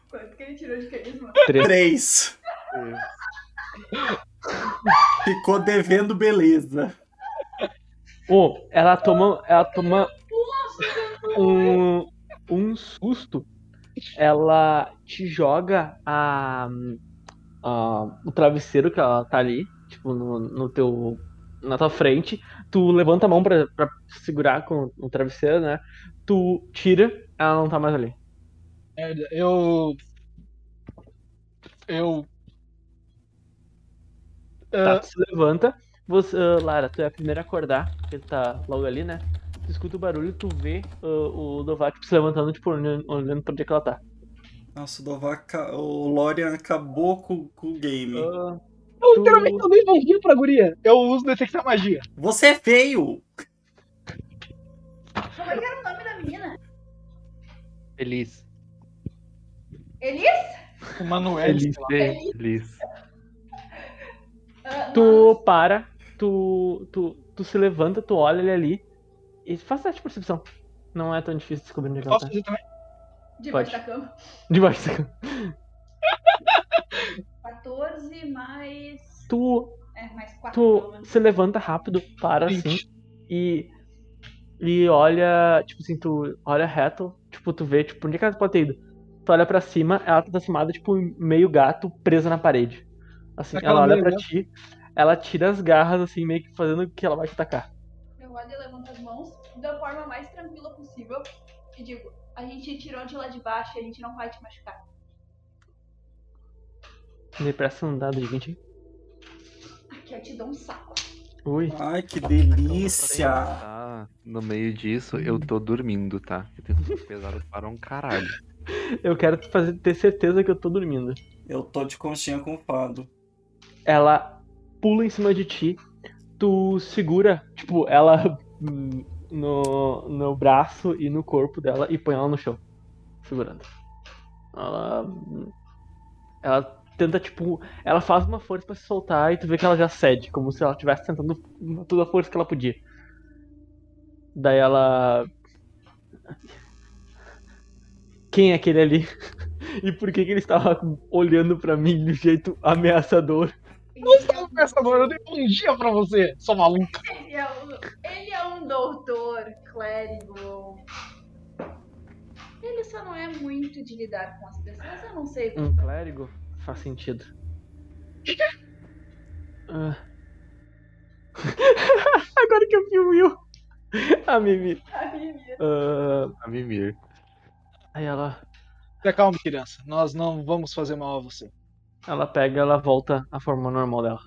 Quanto que ele tirou de carisma? Três. Ficou devendo beleza. Oh, ela toma. Ela toma um, um susto. Ela te joga a, a- o travesseiro que ela tá ali, tipo, no, no teu. Na tua frente. Tu levanta a mão pra, pra segurar com o travesseiro, né? Tu tira, ela não tá mais ali. Merda, eu. Eu. Tá, Ah, tu se levanta. Você, ah, Lara, tu é a primeira a acordar, porque tu tá logo ali, né? Tu escuta o barulho e tu vê ah, o Dovat se levantando, tipo, olhando, pra onde é que ela tá. Nossa, o Dovac, o Lorian acabou com, com o game. Ah, literalmente eu dei dia pra guria. Eu uso detectar magia. Você é feio! Como é que era o nome da menina? Feliz. Elis? O Manuel. Feliz. sei lá. Tu para, tu, tu, tu se levanta, tu olha ele ali e faz teste de percepção. Não é tão difícil descobrir onde é que ela Posso tá. fazer também? Debaixo pode. da cama. Debaixo da cama. 14 mais. Tu, É, mais 4. pelo tu se levanta rápido, para assim Vinte. e. E olha, tipo assim, tu olha reto, tipo, tu vê, tipo, onde é que ela pode ter ido? Tu olha pra cima, ela tá acimada, tipo, meio gato, presa na parede. Assim, Aquela ela olha pra gato. ti, ela tira as garras, assim, meio que fazendo que ela vai te atacar. Eu olho e levanto as mãos da forma mais tranquila possível e digo: a gente tirou de lá de baixo e a gente não vai te machucar. Me presta um dado de 20 aí. Aqui eu te dou um saco. Ui. Ai, que delícia! tá no meio disso, eu tô dormindo, tá? Eu tenho sono pesado para um caralho. Eu quero fazer ter certeza que eu tô dormindo. Eu tô de conchinha com fado. Ela pula em cima de ti, tu segura, tipo, ela no, no braço e no corpo dela e põe ela no chão. Segurando. Ela. Ela tenta, tipo. Ela faz uma força pra se soltar e tu vê que ela já cede, como se ela estivesse tentando toda a força que ela podia. Daí ela. Quem é aquele ali? E por que, que ele estava olhando pra mim de um jeito ameaçador? Não, pensador, eu dei bom dia pra você, sua maluca. Ele é, um, ele é um doutor clérigo. Ele só não é muito de lidar com as pessoas, eu não sei. Um clérigo? Faz sentido. Ah. Agora que eu vi o Will. A Mimi. Ah, A mimir. aí ela, Se acalme, criança. Nós não vamos fazer mal a você. Ela pega, ela volta à forma normal dela.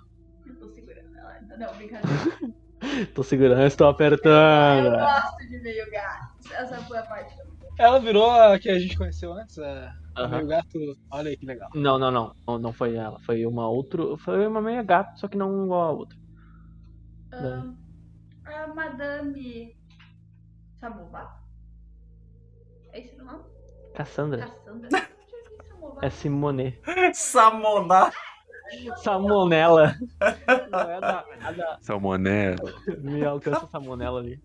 Eu tô segurando ela. Não, brincadeira. Tô segurando, estou Eu apertando. gosto de meio gato. Essa foi a parte que eu Ela virou a que a gente conheceu antes, a, a Aham. meio gato. Olha aí que legal. Não, não, não, não. Não foi ela. Foi uma outra. Foi uma meia gato, só que não igual a outra. Ahn, a Madame Samova? É esse o nome? Cassandra. Cassandra? É Simone. Samonar! Salmonella. Não é da, a da. Salmonella. Me alcança a salmonella ali.